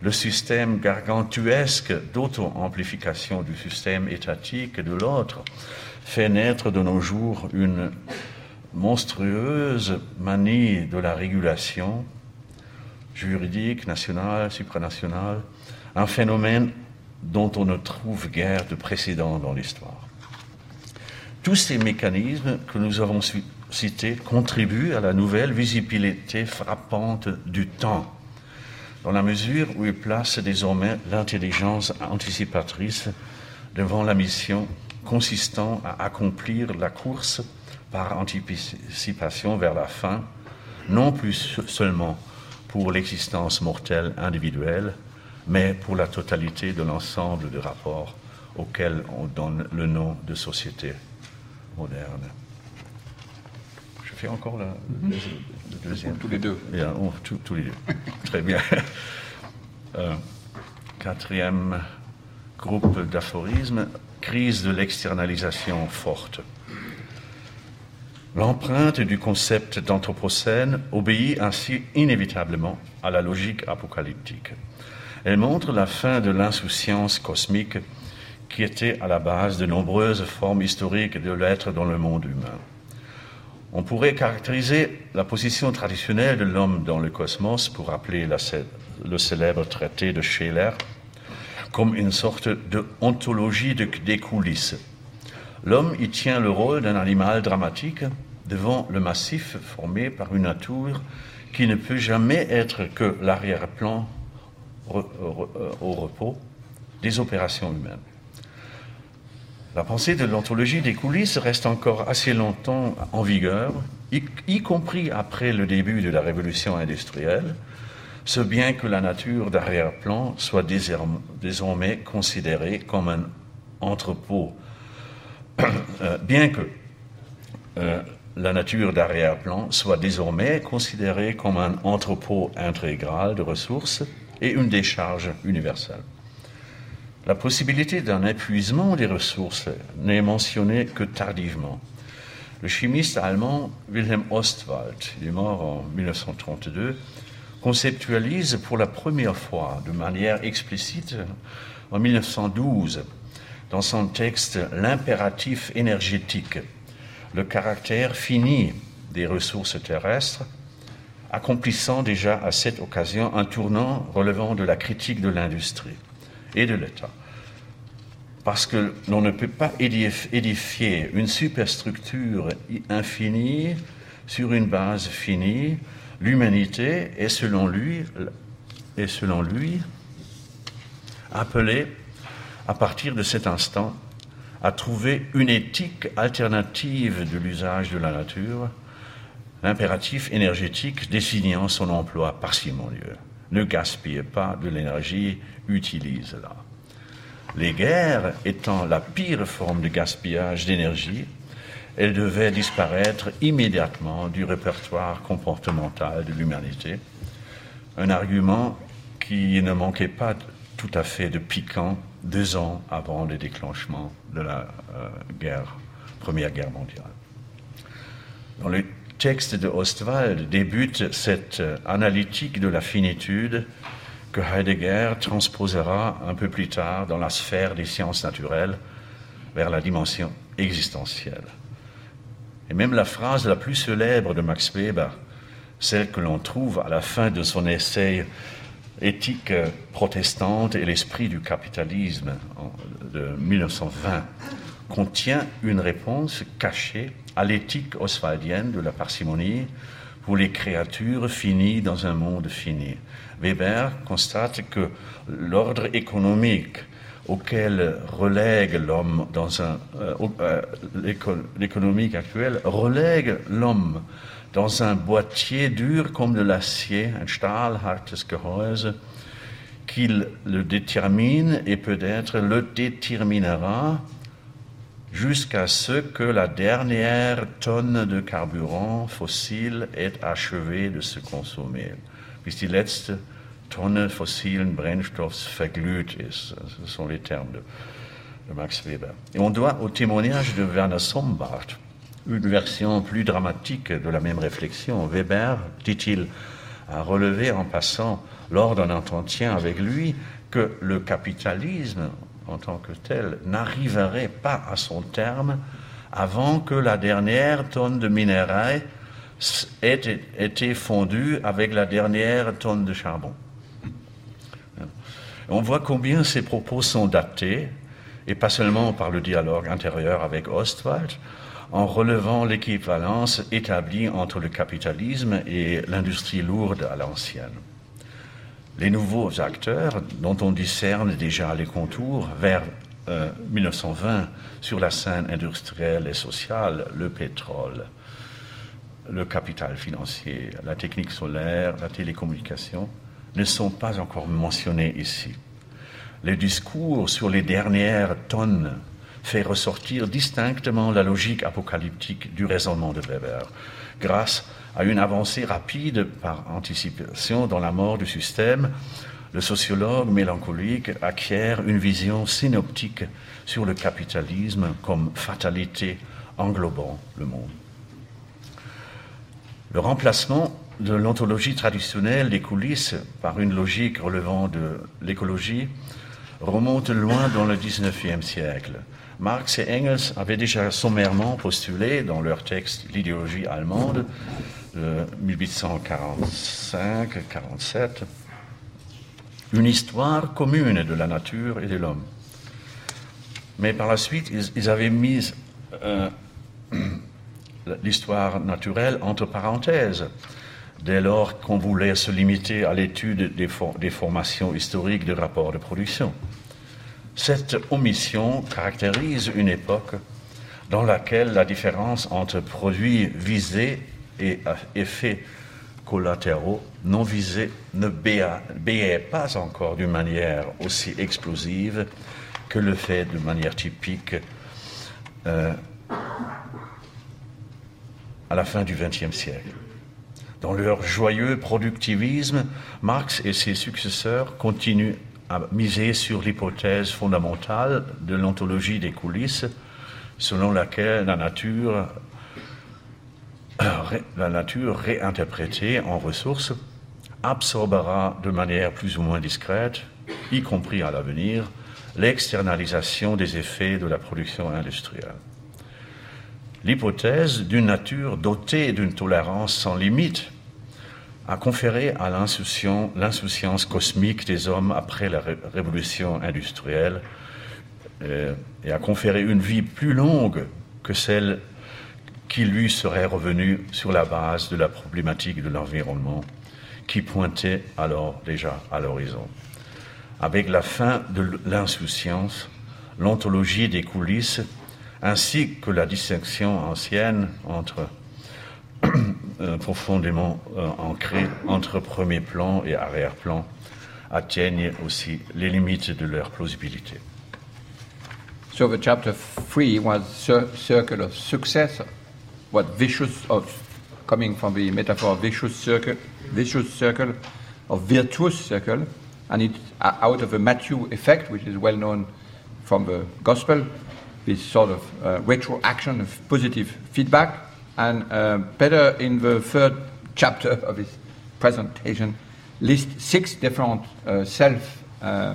le système gargantuesque d'auto-amplification du système étatique de l'autre, fait naître de nos jours une monstrueuse manie de la régulation juridique, nationale, supranationale, un phénomène dont on ne trouve guère de précédent dans l'histoire. Tous ces mécanismes que nous avons cité contribue à la nouvelle visibilité frappante du temps, dans la mesure où il place désormais l'intelligence anticipatrice devant la mission consistant à accomplir la course par anticipation vers la fin, non plus seulement pour l'existence mortelle individuelle, mais pour la totalité de l'ensemble de rapports auxquels on donne le nom de société moderne encore la, mhm. le deuxième. Tous les deux. Tous les deux. Très bien. Euh, quatrième groupe d'aphorismes, crise de l'externalisation forte. L'empreinte du concept d'anthropocène obéit ainsi inévitablement à la logique apocalyptique. Elle montre la fin de l'insouciance cosmique qui était à la base de nombreuses formes historiques de l'être dans le monde humain. On pourrait caractériser la position traditionnelle de l'homme dans le cosmos, pour rappeler le célèbre traité de Scheler, comme une sorte de ontologie des coulisses. L'homme y tient le rôle d'un animal dramatique devant le massif formé par une nature qui ne peut jamais être que l'arrière-plan au repos des opérations humaines. La pensée de l'anthologie des coulisses reste encore assez longtemps en vigueur, y, compris après le début de la révolution industrielle, ce bien que la nature d'arrière-plan soit désormais considérée comme un entrepôt, euh, bien que euh, la nature d'arrière-plan soit désormais considérée comme un entrepôt intégral de ressources et une décharge universelle. La possibilité d'un épuisement des ressources n'est mentionnée que tardivement. Le chimiste allemand Wilhelm Ostwald, il est mort en 1932, conceptualise pour la première fois de manière explicite en 1912 dans son texte L'impératif énergétique, le caractère fini des ressources terrestres, accomplissant déjà à cette occasion un tournant relevant de la critique de l'industrie et de l'État. Parce que l'on ne peut pas édifier une superstructure infinie sur une base finie, l'humanité est selon lui, est selon lui appelée à partir de cet instant à trouver une éthique alternative de l'usage de la nature, l'impératif énergétique désignant son emploi parcimonieux. Ne gaspillez pas de l'énergie, utilise-la. Les guerres étant la pire forme de gaspillage d'énergie, elles devaient disparaître immédiatement du répertoire comportemental de l'humanité, un argument qui ne manquait pas tout à fait de piquant deux ans avant le déclenchement de la euh, guerre, Première Guerre mondiale. Texte de Ostwald débute cette euh, analytique de la finitude que Heidegger transposera un peu plus tard dans la sphère des sciences naturelles vers la dimension existentielle. Et même la phrase la plus célèbre de Max Weber, celle que l'on trouve à la fin de son essai Éthique protestante et l'esprit du capitalisme de 1920, contient une réponse cachée à l'éthique oswaldienne de la parcimonie pour les créatures finies dans un monde fini. Weber constate que l'ordre économique auquel relègue l'homme dans un euh, euh, l'économique actuelle relègue l'homme dans un boîtier dur comme de l'acier, un stahlhartes Gehäuse, qu'il le détermine et peut-être le déterminera jusqu'à ce que la dernière tonne de carburant fossile ait achevé de se consommer. Bis die letzte Tonne fossilen Brennstoffs verglüht ist. Ce sont les termes de, de Max Weber. Et on doit au témoignage de Werner Sombart une version plus dramatique de la même réflexion. Weber, dit-il, a relevé en passant lors d'un entretien avec lui que le capitalisme en tant que tel n'arriverait pas à son terme avant que la dernière tonne de minerai ait été fondue avec la dernière tonne de charbon. On voit combien ces propos sont datés, et pas seulement par le dialogue intérieur avec Ostwald, en relevant l'équivalence établie entre le capitalisme et l'industrie lourde à l'ancienne. Les nouveaux acteurs, dont on discerne déjà les contours vers 1920 euh, sur la scène industrielle et sociale, le pétrole, le capital financier, la technique solaire, la télécommunication, ne sont pas encore mentionnés ici. Le discours sur les dernières tonnes fait ressortir distinctement la logique apocalyptique du raisonnement de Weber, grâce à une avancée rapide par anticipation dans la mort du système. Le sociologue mélancolique acquiert une vision synoptique sur le capitalisme comme fatalité englobant le monde. Le remplacement de l'ontologie traditionnelle des coulisses par une logique relevant de l'écologie remonte loin dans le XIXe siècle. Marx et Engels avaient déjà sommairement postulé dans leur texte L'idéologie allemande de 1845-47 une histoire commune de la nature et de l'homme. Mais par la suite, ils, avaient mis euh, l'histoire naturelle entre parenthèses dès lors qu'on voulait se limiter à l'étude des, des, formations historiques des rapports de production. Cette omission caractérise une époque dans laquelle la différence entre produits visés et effets collatéraux non visés ne béait pas encore d'une manière aussi explosive que le fait de manière typique euh, à la fin du XXe siècle. Dans leur joyeux productivisme, Marx et ses successeurs continuent à miser sur l'hypothèse fondamentale de l'ontologie des coulisses, selon laquelle la nature, la nature réinterprétée en ressources absorbera de manière plus ou moins discrète, y compris à l'avenir, l'externalisation des effets de la production industrielle. L'hypothèse d'une nature dotée d'une tolérance sans limite a conféré à l'insouciance cosmique des hommes après la révolution industrielle euh, et a conféré une vie plus longue que celle qui lui serait revenue sur la base de la problématique de l'environnement qui pointait alors déjà à l'horizon. Avec la fin de l'insouciance, l'ontologie des coulisses, ainsi que la distinction ancienne entre profondément euh, ancrée entre premier plan et arrière-plan, atteignent aussi les limites de leur plausibilité. So the chapter three was circle of success, what vicious of coming from the metaphor vicious circle, vicious circle, of virtuous circle, and it's out of a Matthew effect, which is well known from the gospel, this sort of uh, retroaction of positive feedback. And uh, Peter, in the third chapter of his presentation, lists six different uh, self uh,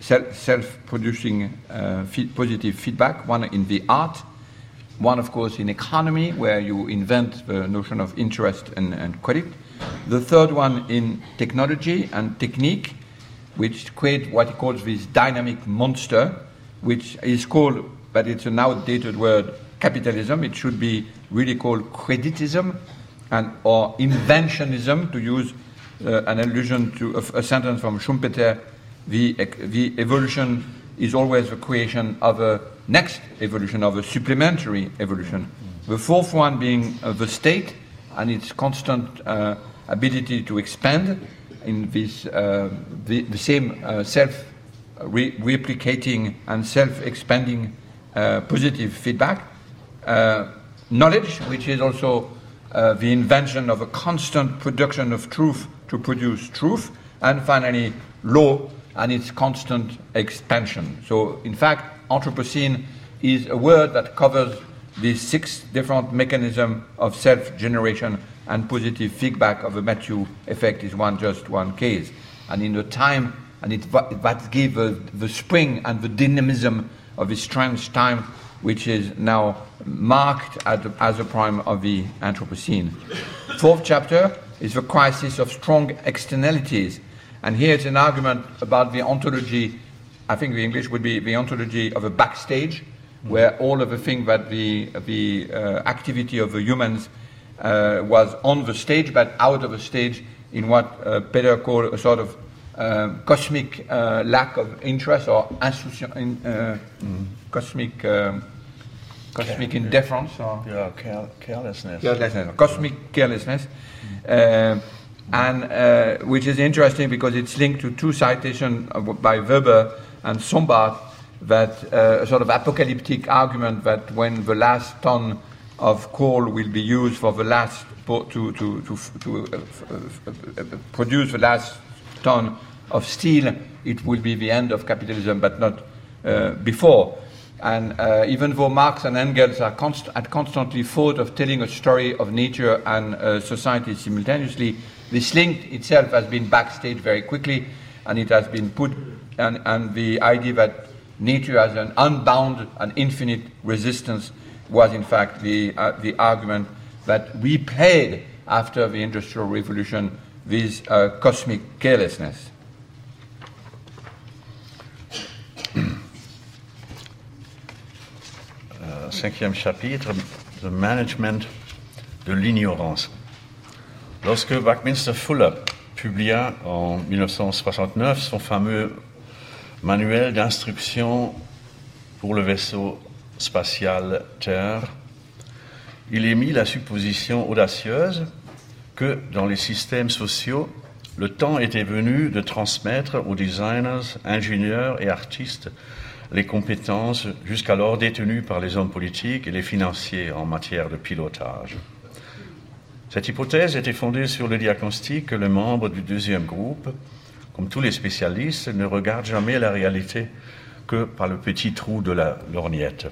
self producing uh, positive feedback. One in the art, one, of course, in economy, where you invent the notion of interest and, and credit. The third one in technology and technique, which create what he calls this dynamic monster, which is called, but it's an outdated word, capitalism. It should be really called creditism and or inventionism, to use uh, an allusion to a, a, sentence from Schumpeter. The, the evolution is always the creation of a next evolution, of a supplementary evolution. The fourth one being uh, the state and its constant uh, ability to expand in this uh, the, the, same uh, self re- replicating and self expanding uh, positive feedback. Knowledge, which is also uh, the invention of a constant production of truth to produce truth. And finally, law and its constant expansion. So, in fact, Anthropocene is a word that covers these six different mechanisms of self generation and positive feedback of the Matthew effect is one just one case. And in the time, and it, that gave the, the spring and the dynamism of this strange time, which is now marked as a prime of the Anthropocene. Fourth chapter is the crisis of strong externalities. And here it's an argument about the ontology I think the English would be the ontology of a backstage, where all of the things that the, the uh, activity of the humans uh, was on the stage, but out of the stage in what uh, Peter called a sort of uh, cosmic uh, lack of interest or insouciance, in, mm. Cosmic. Um, cosmic indifference or yeah, care, carelessness. carelessness, cosmic carelessness, mm. and which is interesting because it's linked to two citations by Weber and Sombart that uh, sort of apocalyptic argument that when the last ton of coal will be used for the last to, to, to, to uh, uh, produce the last ton of steel, it will be the end of capitalism, but not uh, before. And uh, even though Marx and Engels are const- had constantly thought of telling a story of nature and uh, society simultaneously, this link itself has been backstage very quickly, and it has been put and, and the idea that nature has an unbound and infinite resistance was in fact the, uh, the argument that we played after the Industrial Revolution with uh, cosmic carelessness. Cinquième chapitre, le management de l'ignorance. Lorsque Buckminster Fuller publia en 1969 son fameux manuel d'instruction pour le vaisseau spatial Terre, il émit la supposition audacieuse que dans les systèmes sociaux, le temps était venu de transmettre aux designers, ingénieurs et artistes les compétences jusqu'alors détenues par les hommes politiques et les financiers en matière de pilotage. Cette hypothèse était fondée sur le diagnostic que les membres du deuxième groupe comme tous les spécialistes, ne regardent jamais la réalité que par le petit trou de la lorgnette.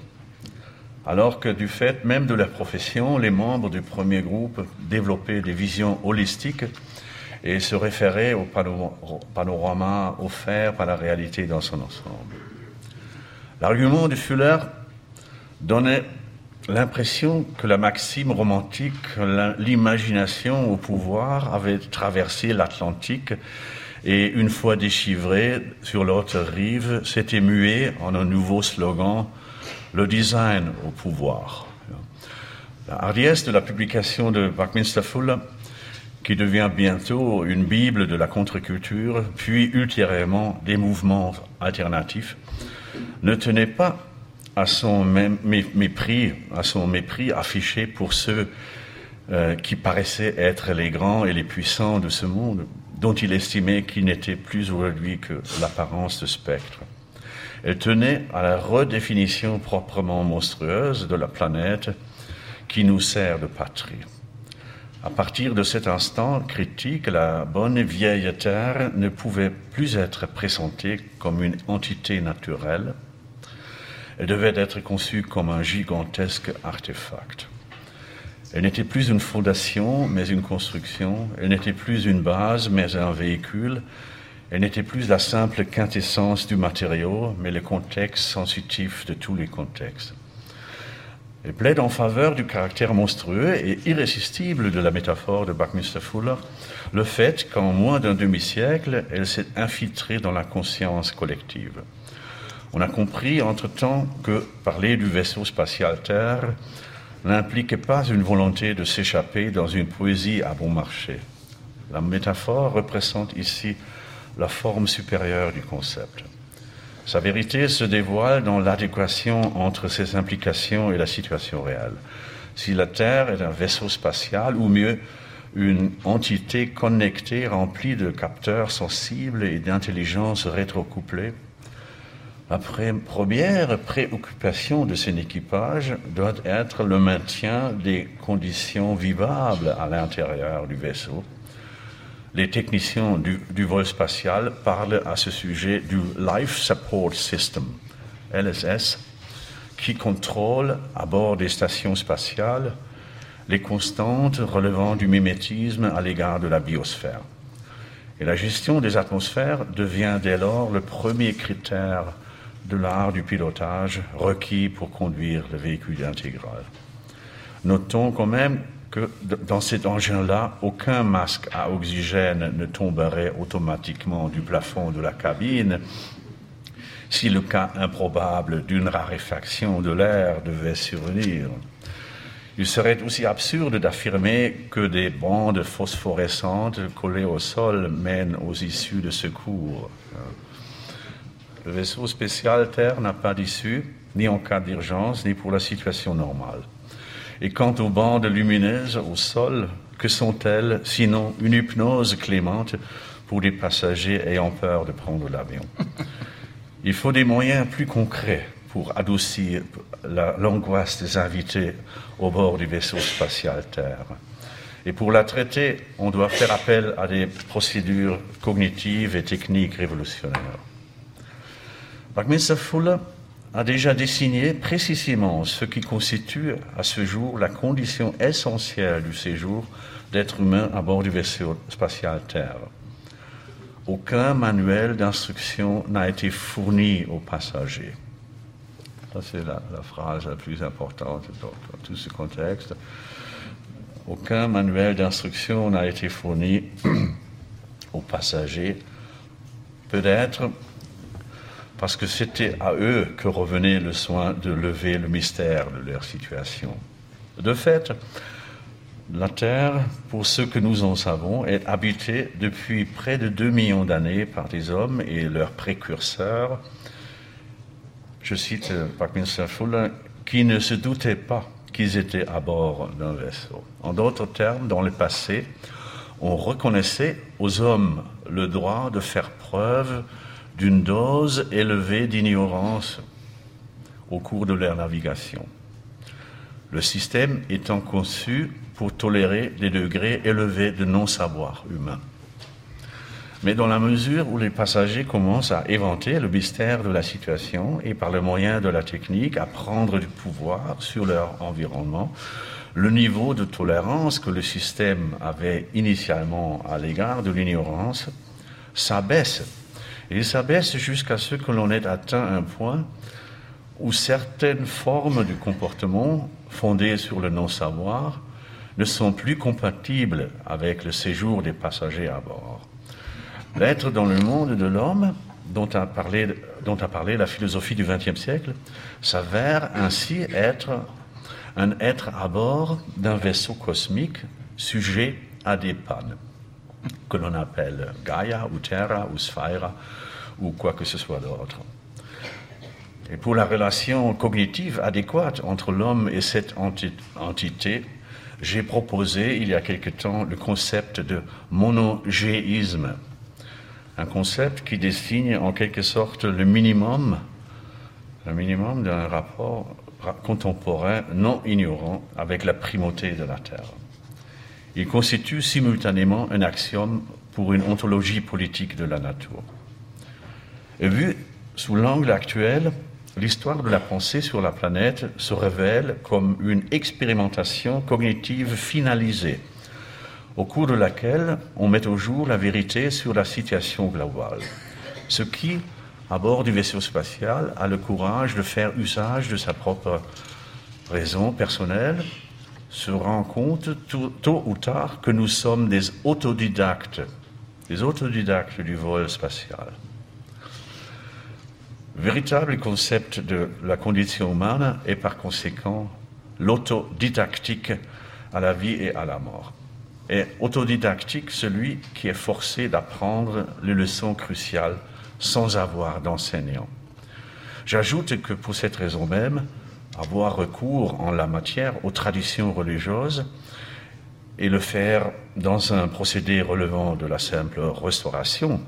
Alors que du fait même de leur profession, les membres du premier groupe développaient des visions holistiques et se référer au panorama offert par la réalité dans son ensemble. L'argument de Fuller donnait l'impression que la maxime romantique, l'imagination au pouvoir, avait traversé l'Atlantique et une fois déchivré sur l'autre rive, s'était mué en un nouveau slogan, le design au pouvoir. La hardiesse de la publication de Buckminster Fuller, qui devient bientôt une bible de la contre-culture, puis ultérieurement des mouvements alternatifs, ne tenait pas à son mépris, à son mépris affiché pour ceux euh, qui paraissaient être les grands et les puissants de ce monde, dont il estimait qu'ils n'étaient plus aujourd'hui que l'apparence de spectre. Elle tenait à la redéfinition proprement monstrueuse de la planète qui nous sert de patrie. À partir de cet instant critique, la bonne vieille Terre ne pouvait plus être présentée comme une entité naturelle, elle devait être conçue comme un gigantesque artefact. Elle n'était plus une fondation, mais une construction. Elle n'était plus une base, mais un véhicule. Elle n'était plus la simple quintessence du matériau, mais le contexte sensitif de tous les contextes. Elle plaide en faveur du caractère monstrueux et irrésistible de la métaphore de Buckminster Fuller, le fait qu'en moins d'un demi-siècle, elle s'est infiltrée dans la conscience collective. On a compris entre-temps que parler du vaisseau spatial Terre n'impliquait pas une volonté de s'échapper dans une poésie à bon marché. La métaphore représente ici la forme supérieure du concept. Sa vérité se dévoile dans l'adéquation entre ses implications et la situation réelle. Si la Terre est un vaisseau spatial, ou mieux, une entité connectée remplie de capteurs sensibles et d'intelligence rétrocouplée, la première préoccupation de son équipage doit être le maintien des conditions vivables à l'intérieur du vaisseau. Les techniciens du, vol spatial parlent à ce sujet du Life Support System, LSS, qui contrôle à bord des stations spatiales les constantes relevant du mimétisme à l'égard de la biosphère. Et la gestion des atmosphères devient dès lors le premier critère de l'art du pilotage requis pour conduire le véhicule intégral. Notons quand même que dans cet engin-là, aucun masque à oxygène ne tomberait automatiquement du plafond de la cabine si le cas improbable d'une raréfaction de l'air devait survenir. Il serait aussi absurde d'affirmer que des bandes phosphorescentes collées au sol mènent aux issues de secours. Le vaisseau spécial Terre n'a pas d'issue, ni en cas d'urgence, ni pour la situation normale. Et quant aux bandes lumineuses au sol, que sont-elles sinon une hypnose clémente pour des passagers ayant peur de prendre l'avion? Il faut des moyens plus concrets pour adoucir l'angoisse des invités au bord du vaisseau spatial Terre. Et pour la traiter, on doit faire appel à des procédures cognitives et techniques révolutionnaires. Buckminster Fuller a déjà dessiné précisément ce qui constitue à ce jour la condition essentielle du séjour d'être humain à bord du vaisseau spatial Terre. Aucun manuel d'instruction n'a été fourni aux passagers. Ça, c'est la, phrase la plus importante dans tout ce contexte. Aucun manuel d'instruction n'a été fourni aux passagers. Peut-être parce que c'était à eux que revenait le soin de lever le mystère de leur situation. De fait, la Terre, pour ce que nous en savons, est habitée depuis près de 2 millions d'années par des hommes et leurs précurseurs, je cite Buckminster Fuller, qui ne se doutaient pas qu'ils étaient à bord d'un vaisseau. En d'autres termes, dans le passé, on reconnaissait aux hommes le droit de faire preuve d'une dose élevée d'ignorance au cours de leur navigation. Le système étant conçu pour tolérer des degrés élevés de non-savoir humain. mais dans la mesure où les passagers commencent à éventer le mystère de la situation et par le moyen de la technique à prendre du pouvoir sur leur environnement, le niveau de tolérance que le système avait initialement à l'égard de l'ignorance s'abaisse. Il s'abaisse jusqu'à ce que l'on ait atteint un point où certaines formes du comportement fondées sur le non-savoir ne sont plus compatibles avec le séjour des passagers à bord. L'être dans le monde de l'homme, dont dont a parlé la philosophie du XXe siècle, s'avère ainsi être un être à bord d'un vaisseau cosmique sujet à des pannes, que l'on appelle Gaia ou Terra ou Sphira ou quoi que ce soit d'autre. Et pour la relation cognitive adéquate entre l'homme et cette entité, j'ai proposé il y a quelque temps le concept de monogéisme, un concept qui désigne en quelque sorte le minimum, le minimum d'un rapport contemporain non ignorant avec la primauté de la Terre. Il constitue simultanément un axiome pour une ontologie politique de la nature. Vu sous l'angle actuel, l'histoire de la pensée sur la planète se révèle comme une expérimentation cognitive finalisée, au cours de laquelle on met au jour la vérité sur la situation globale. Ce qui, à bord du vaisseau spatial, a le courage de faire usage de sa propre raison personnelle, se rend compte tôt ou tard que nous sommes des autodidactes, des autodidactes du vol spatial. Véritable concept de la condition humaine est par conséquent l'autodidactique à la vie et à la mort. Et autodidactique celui qui est forcé d'apprendre les leçons cruciales sans avoir d'enseignant. J'ajoute que pour cette raison même, avoir recours en la matière aux traditions religieuses et le faire dans un procédé relevant de la simple restauration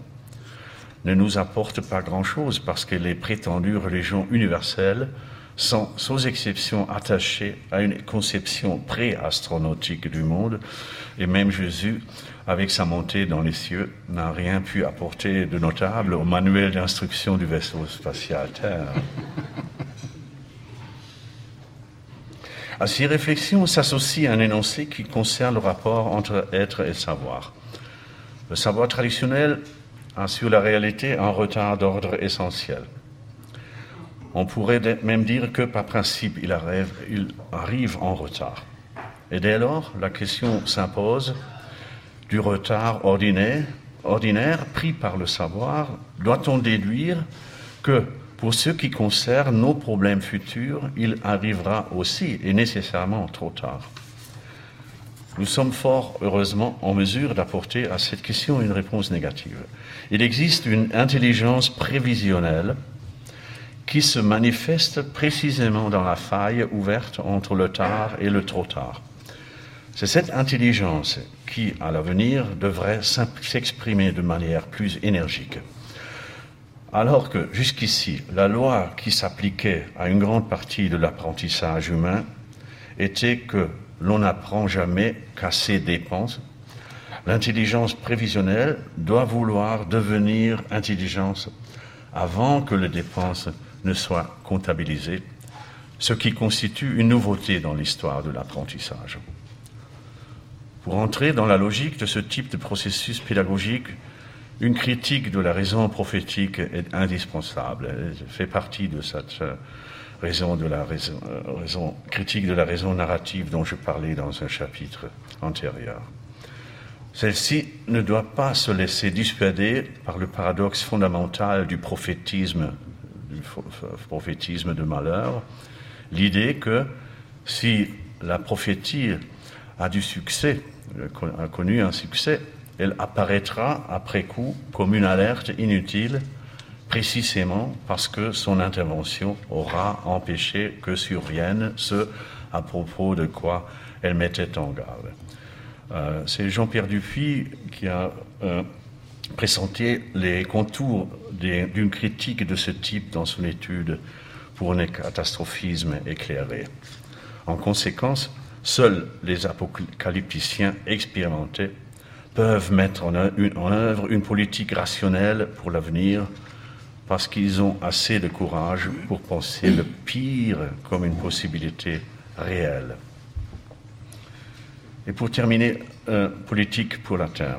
ne nous apporte pas grand-chose parce que les prétendues religions universelles sont sans exception attachées à une conception pré-astronautique du monde et même Jésus, avec sa montée dans les cieux, n'a rien pu apporter de notable au manuel d'instruction du vaisseau spatial Terre. À ces réflexions s'associe un énoncé qui concerne le rapport entre être et savoir. Le savoir traditionnel a sur la réalité un retard d'ordre essentiel. On pourrait même dire que par principe, il arrive, en retard. Et dès lors, la question s'impose du retard ordinaire, ordinaire pris par le savoir. Doit-on déduire que pour ce qui concerne nos problèmes futurs, il arrivera aussi et nécessairement trop tard nous sommes fort heureusement en mesure d'apporter à cette question une réponse négative. Il existe une intelligence prévisionnelle qui se manifeste précisément dans la faille ouverte entre le tard et le trop tard. C'est cette intelligence qui, à l'avenir, devrait s'exprimer de manière plus énergique. Alors que jusqu'ici, la loi qui s'appliquait à une grande partie de l'apprentissage humain était que l'on n'apprend jamais qu'à ses dépenses. L'intelligence prévisionnelle doit vouloir devenir intelligence avant que les dépenses ne soient comptabilisées, ce qui constitue une nouveauté dans l'histoire de l'apprentissage. Pour entrer dans la logique de ce type de processus pédagogique, une critique de la raison prophétique est indispensable. Elle fait partie de cette raison de la euh, raison, critique de la raison narrative dont je parlais dans un chapitre antérieur. Celle-ci ne doit pas se laisser dissuader par le paradoxe fondamental du prophétisme, du prophétisme de malheur, l'idée que si la prophétie a du succès, a connu un succès, elle apparaîtra après coup comme une alerte inutile précisément parce que son intervention aura empêché que survienne ce à propos de quoi elle mettait en garde. Euh, c'est Jean-Pierre Dupuis qui a euh, présenté les contours d'une critique de ce type dans son étude pour un catastrophisme éclairé. En conséquence, seuls les apocalypticiens expérimentés peuvent mettre en œuvre une politique rationnelle pour l'avenir parce qu'ils ont assez de courage pour penser le pire comme une possibilité réelle. Et pour terminer, euh, politique pour la Terre.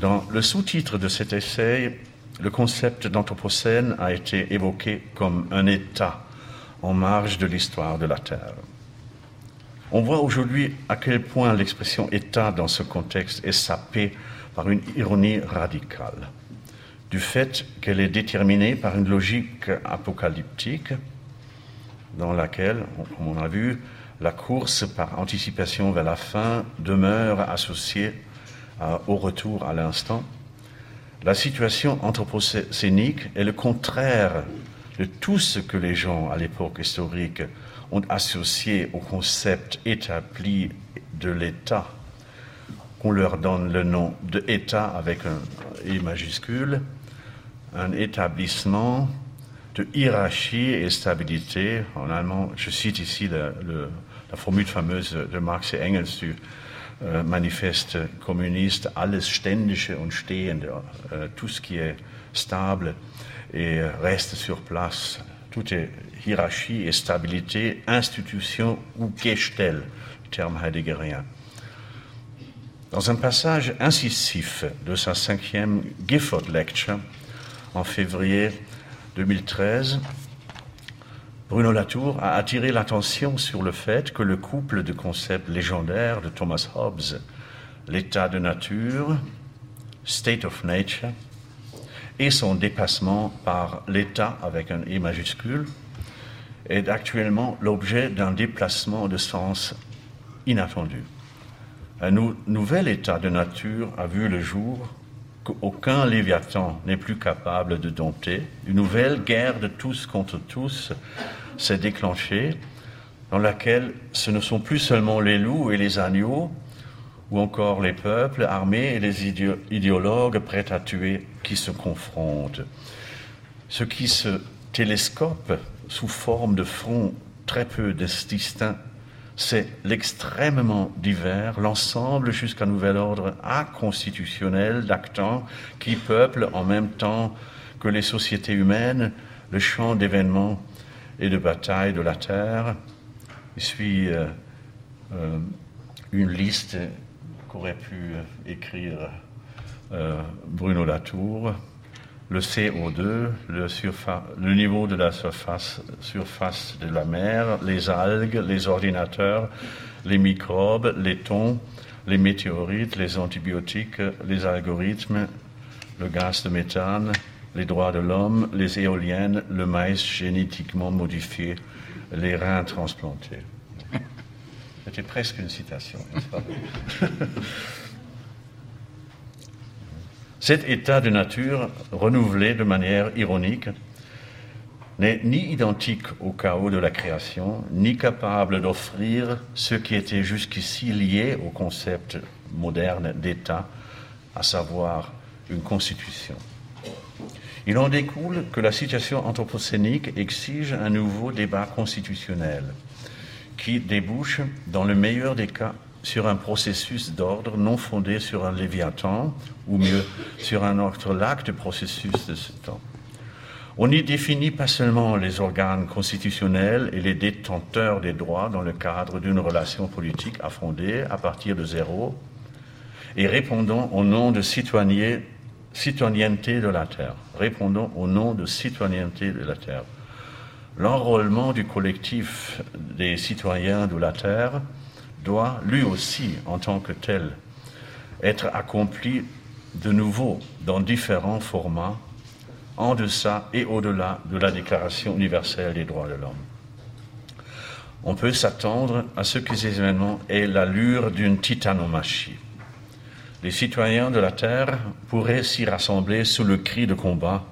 Dans le sous-titre de cet essai, le concept d'Anthropocène a été évoqué comme un État en marge de l'histoire de la Terre. On voit aujourd'hui à quel point l'expression État dans ce contexte est sapée par une ironie radicale, du fait qu'elle est déterminée par une logique apocalyptique dans laquelle, comme on a vu, la course par anticipation vers la fin demeure associée au retour à l'instant. La situation anthropocénique est le contraire de tout ce que les gens à l'époque historique ont associé au concept établi de l'État, qu'on leur donne le nom de État avec un I majuscule, un établissement de hiérarchie et stabilité. En allemand, je cite ici la formule fameuse de Marx et Engels du äh, manifeste communiste, alles Ständische und Stehende, äh, tout ce qui est stable et reste sur place, tout est hiérarchie et stabilité, institution ou Gestell, terme heideggerien. Dans un passage incisif de sa cinquième Gifford Lecture en février 2013, Bruno Latour a attiré l'attention sur le fait que le couple de concepts légendaires de Thomas Hobbes, l'état de nature, state of nature, et son dépassement par l'état avec un E majuscule, est actuellement l'objet d'un déplacement de sens inattendu. Un nouvel état de nature a vu le jour qu'aucun Léviathan n'est plus capable de dompter. Une nouvelle guerre de tous contre tous s'est déclenchée, dans laquelle ce ne sont plus seulement les loups et les agneaux, ou encore les peuples armés et les idéologues prêts à tuer qui se confrontent. Ce qui se télescope sous forme de front très peu distincts, c'est l'extrêmement divers, l'ensemble jusqu'à nouvel ordre inconstitutionnel d'actants qui peuplent en même temps que les sociétés humaines le champ d'événements et de batailles de la Terre. Il suit euh, euh, une liste qu'aurait pu écrire euh, Bruno Latour le CO2, le, niveau de la surface, surface, de la mer, les algues, les ordinateurs, les microbes, les thons, les météorites, les antibiotiques, les algorithmes, le gaz de méthane, les droits de l'homme, les éoliennes, le maïs génétiquement modifié, les reins transplantés. C'était presque une citation, n'est-ce pas Cet état de nature, renouvelé de manière ironique, n'est ni identique au chaos de la création, ni capable d'offrir ce qui était jusqu'ici lié au concept moderne d'État, à savoir une constitution. Il en découle que la situation anthropocénique exige un nouveau débat constitutionnel qui débouche, dans le meilleur des cas, sur un processus d'ordre non fondé sur un léviathan, ou mieux, sur un autre lac de processus de ce temps. On n'y définit pas seulement les organes constitutionnels et les détenteurs des droits dans le cadre d'une relation politique à fonder à partir de zéro et répondant au nom de citoyenneté de la Terre. Répondons au nom de citoyenneté de la Terre. L'enrôlement du collectif des citoyens de la Terre doit lui aussi, en tant que tel, être accompli de nouveau dans différents formats, en deçà et au-delà de la Déclaration universelle des droits de l'homme. On peut s'attendre à ce que ces événements aient l'allure d'une titanomachie. Les citoyens de la Terre pourraient s'y rassembler sous le cri de combat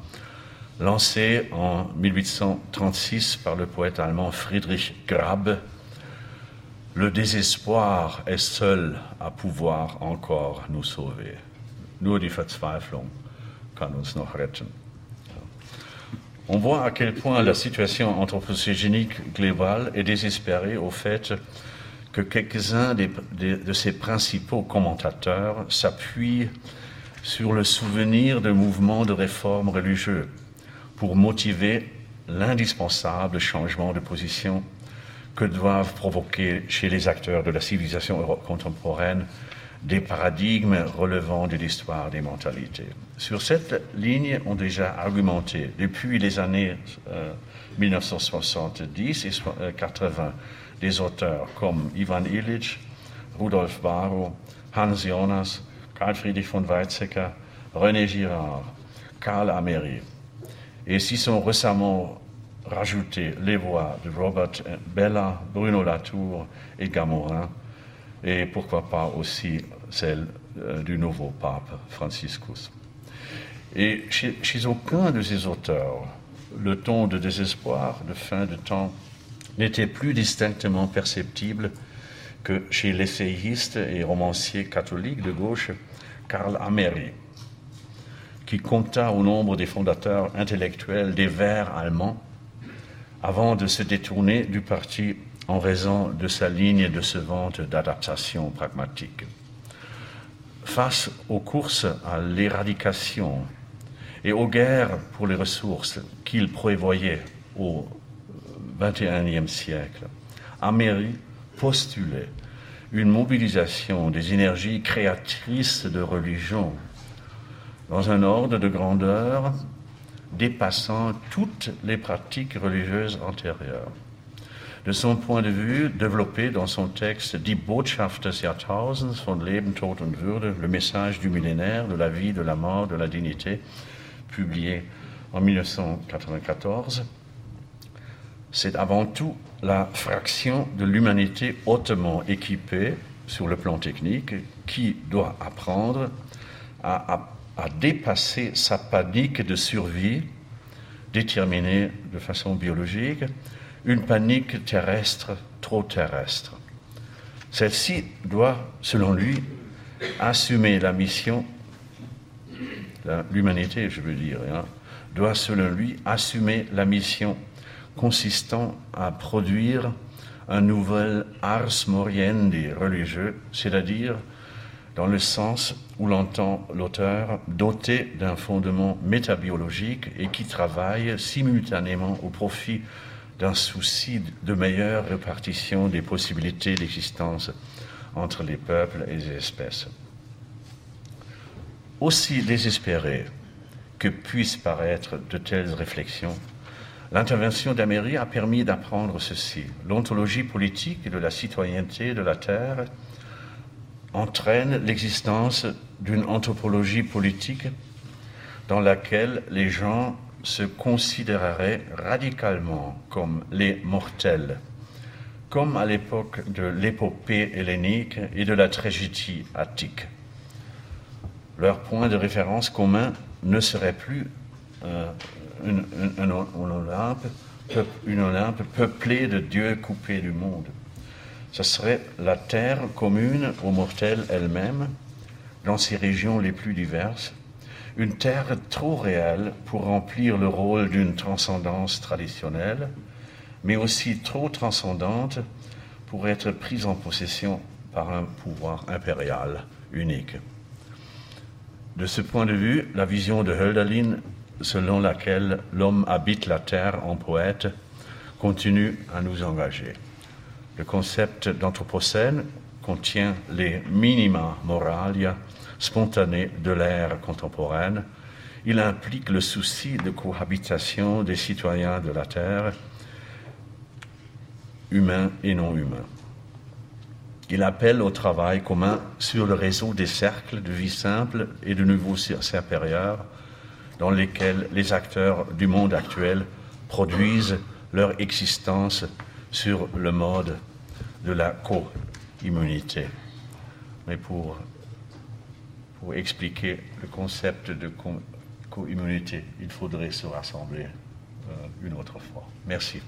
lancé en 1836 par le poète allemand Friedrich Grab le désespoir est seul à pouvoir encore nous sauver. Nur die Verzweiflung kann uns noch retten. On voit à quel point la situation anthropocégénique globale est désespérée au fait que quelques-uns de ses principaux commentateurs s'appuient sur le souvenir de mouvements de réforme religieux pour motiver l'indispensable changement de position que doivent provoquer chez les acteurs de la civilisation contemporaine des paradigmes relevant de l'histoire des mentalités. Sur cette ligne ont déjà argumenté depuis les années euh, 1970 et so- euh, 80 des auteurs comme Ivan Illich, Rudolf Barrow, Hans Jonas, Karl Friedrich von Weizsäcker, René Girard, Karl Améry. Et s'y sont récemment rajoutées les voix de Robert Bella, Bruno Latour et Gamorin, et pourquoi pas aussi celle euh, du nouveau pape Franciscus. Et chez, chez aucun de ces auteurs, le ton de désespoir, de fin de temps, n'était plus distinctement perceptible que chez l'essayiste et romancier catholique de gauche Karl Améry, qui compta au nombre des fondateurs intellectuels des Verts allemands avant de se détourner du parti en raison de sa ligne de vente d'adaptation pragmatique. Face aux courses à l'éradication et aux guerres pour les ressources qu'il prévoyait au XXIe siècle, Améry postulait une mobilisation des énergies créatrices de religion dans un ordre de grandeur dépassant toutes les pratiques religieuses antérieures. De son point de vue, développé dans son texte Die Botschaft des Jahrtausends von Leben, Tod und Würde, le message du millénaire, de la vie, de la mort, de la dignité, publié en 1994, c'est avant tout la fraction de l'humanité hautement équipée sur le plan technique qui doit apprendre à, à- dépasser sa panique de survie déterminée de façon biologique, une panique terrestre trop terrestre. Celle-ci doit, selon lui, assumer la mission l'humanité, je veux dire, hein, doit, selon lui, assumer la mission consistant à produire un nouvel ars moriendi religieux, c'est-à-dire dans le sens où l'entend l'auteur, doté d'un fondement métabiologique et qui travaille simultanément au profit d'un souci de meilleure répartition des possibilités d'existence entre les peuples et les espèces aussi désespéré que puissent paraître de telles réflexions, l'intervention d'Améry a permis d'apprendre ceci. L'ontologie politique de la citoyenneté de la Terre entraîne l'existence d'une anthropologie politique dans laquelle les gens se considéreraient radicalement comme les mortels, comme à l'époque de l'épopée hellénique et de la tragédie attique leur point de référence commun ne serait plus euh, une, une- Olympe peuplée de dieux coupés du monde. Ce serait la terre commune aux mortels elle-même, dans ses régions les plus diverses, une terre trop réelle pour remplir le rôle d'une transcendance traditionnelle, mais aussi trop transcendante pour être prise en possession par un pouvoir impérial unique. De ce point de vue, la vision de Hölderlin, selon laquelle l'homme habite la terre en poète, continue à nous engager. Le concept d'anthropocène contient les minima moralia spontanés de l'ère contemporaine. Il implique le souci de cohabitation des citoyens de la terre, humains et non humains. Il appelle au travail commun sur le réseau des cercles de vie simple et de niveau supérieur dans lesquels les acteurs du monde actuel produisent leur existence sur le mode de la co-immunité. Mais pour, pour expliquer le concept de co- co-immunité, il faudrait se rassembler euh, une autre fois. Merci.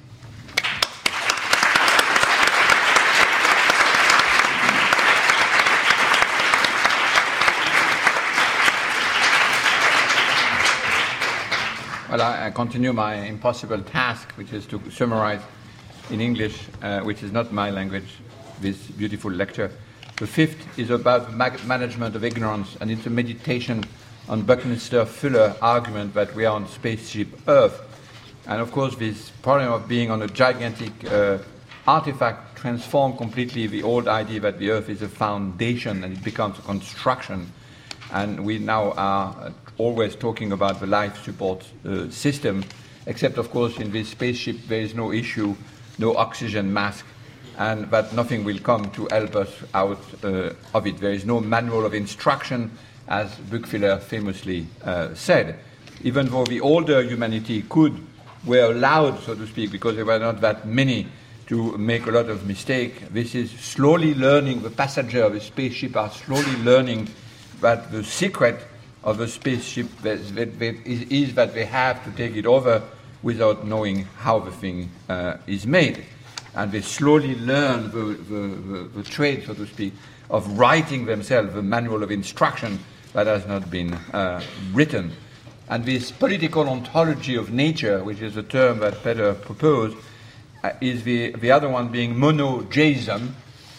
Well, I, I continue my impossible task, which is to summarize in English, uh, which is not my language, this beautiful lecture. The fifth is about management of ignorance, and it's a meditation on Buckminster Fuller argument that we are on spaceship Earth. And of course, this problem of being on a gigantic uh, artifact transformed completely the old idea that the Earth is a foundation and it becomes a construction. And we now are always talking about the life support uh, system, except, of course, in this spaceship there is no issue, no oxygen mask, and that nothing will come to help us out uh, of it. There is no manual of instruction, as Buckfiller famously uh, said. Even though the older humanity could, were allowed, so to speak, because there were not that many to make a lot of mistake. This is slowly learning. The passenger of a spaceship are slowly learning that the secret of a spaceship is, that they have to take it over without knowing how the thing uh, is made. And they slowly learn the, the, the, the, trade, so to speak, of writing themselves a manual of instruction that has not been uh, written. And this political ontology of nature, which is a term that Peter proposed, uh, is the, the other one being monogeism,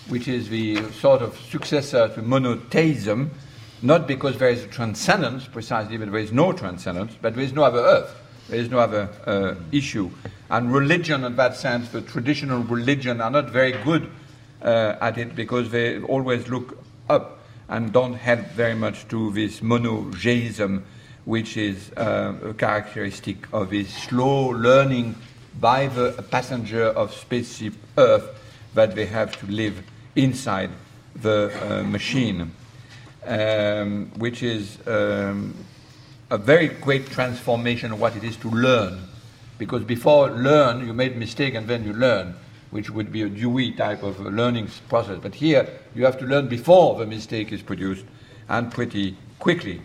which is the sort of successor to monotheism, not because there is a transcendence precisely, but there is no transcendence, but there is no other earth. There is no other uh, issue. And religion, in that sense, the traditional religion, are not very good uh, at it because they always look up and don't help very much to this monogeism, which is uh, a characteristic of this slow learning by the passenger of spaceship Earth that they have to live inside the uh, machine um, which is um, a very great transformation of what it is to learn. Because before learn, you made mistake and then you learn, which would be a Dewey type of learning process. But here, you have to learn before the mistake is produced and pretty quickly.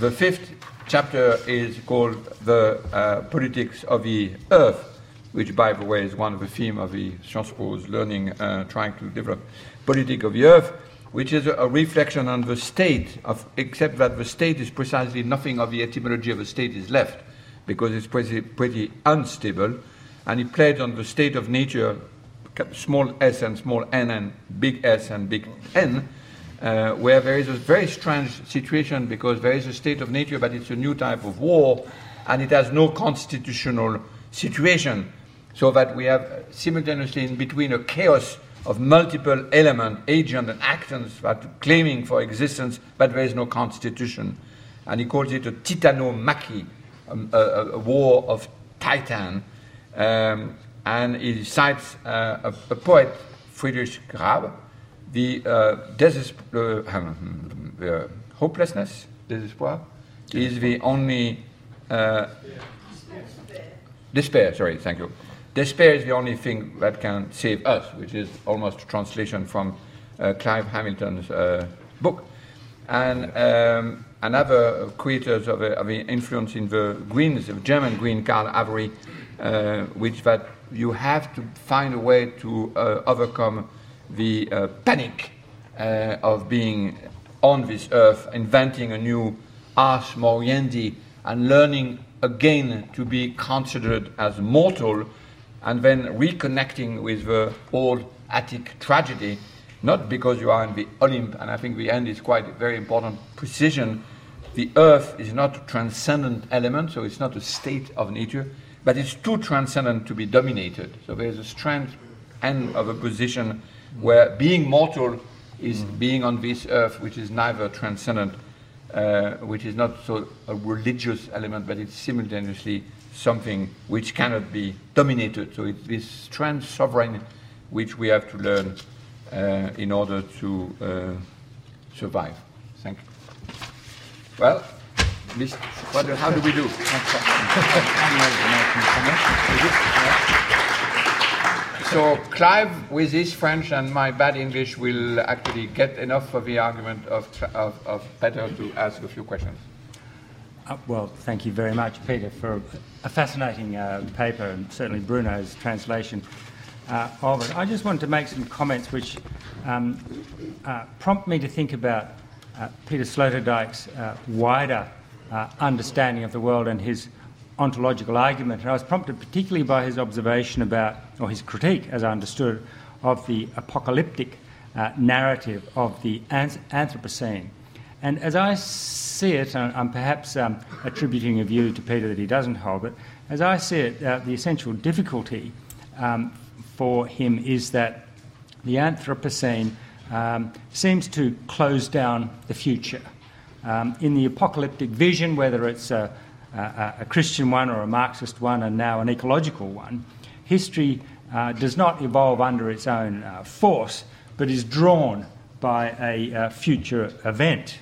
The fifth chapter is called The uh, Politics of the Earth, which, by the way, is one of the themes of the Sciences Po's learning, uh, trying to develop politics of the Earth which is a, reflection on the state, of, except that the state is precisely nothing of the etymology of a state is left, because it's pretty, pretty unstable, and it plays on the state of nature, small s and small n and big S and big N, uh, where there is a very strange situation because there is a state of nature, but it's a new type of war, and it has no constitutional situation, so that we have simultaneously in between a chaos of multiple element, agent and actors that claiming for existence, but there is no constitution. And he calls it a titanomachy, um, a, a, war of titan. Um, and he cites uh, a, a, poet, Friedrich Grab, the, uh, hopelessness, desespoir, is the only uh, despair, sorry, thank you Despair is the only thing that can save us, which is almost a translation from uh, Clive Hamilton's uh, book. And um, another creators of, of influence in the Greens, the German Green, Karl Avery, uh, which that you have to find a way to uh, overcome the uh, panic uh, of being on this earth, inventing a new ars moriendi, and learning again to be considered as mortal and then reconnecting with the old Attic tragedy, not because you are in the Olymp, and I think the end is quite very important precision. The earth is not a transcendent element, so it's not a state of nature, but it's too transcendent to be dominated. So there's a strange end of a position where being mortal is mm. being on this earth, which is neither transcendent, uh, which is not so a religious element, but it's simultaneously something which cannot be dominated. So it's this strange sovereign which we have to learn uh, in order to uh, survive. Well, what, how do we do? so Clive, with his French and my bad English, will actually get enough of the argument of, of, of Peter to ask a few questions. Uh, well, thank you very much, Peter, for a fascinating uh, paper and certainly Bruno's translation uh, of it. I just wanted to make some comments which um, uh, prompt me to think about Peter Sloterdijk's uh, wider understanding of the world and his ontological argument. And I was prompted particularly by his observation about, or his critique, as I understood, of the apocalyptic uh, narrative of the Anthropocene. And as I see it, and I'm perhaps um, attributing a view to Peter that he doesn't hold, but as I see it, uh, the essential difficulty um, for him is that the Anthropocene um, seems to close down the future. Um, in the apocalyptic vision, whether it's a, a, a, Christian one or a Marxist one, and now an ecological one, history uh, does not evolve under its own uh, force, but is drawn by a future event.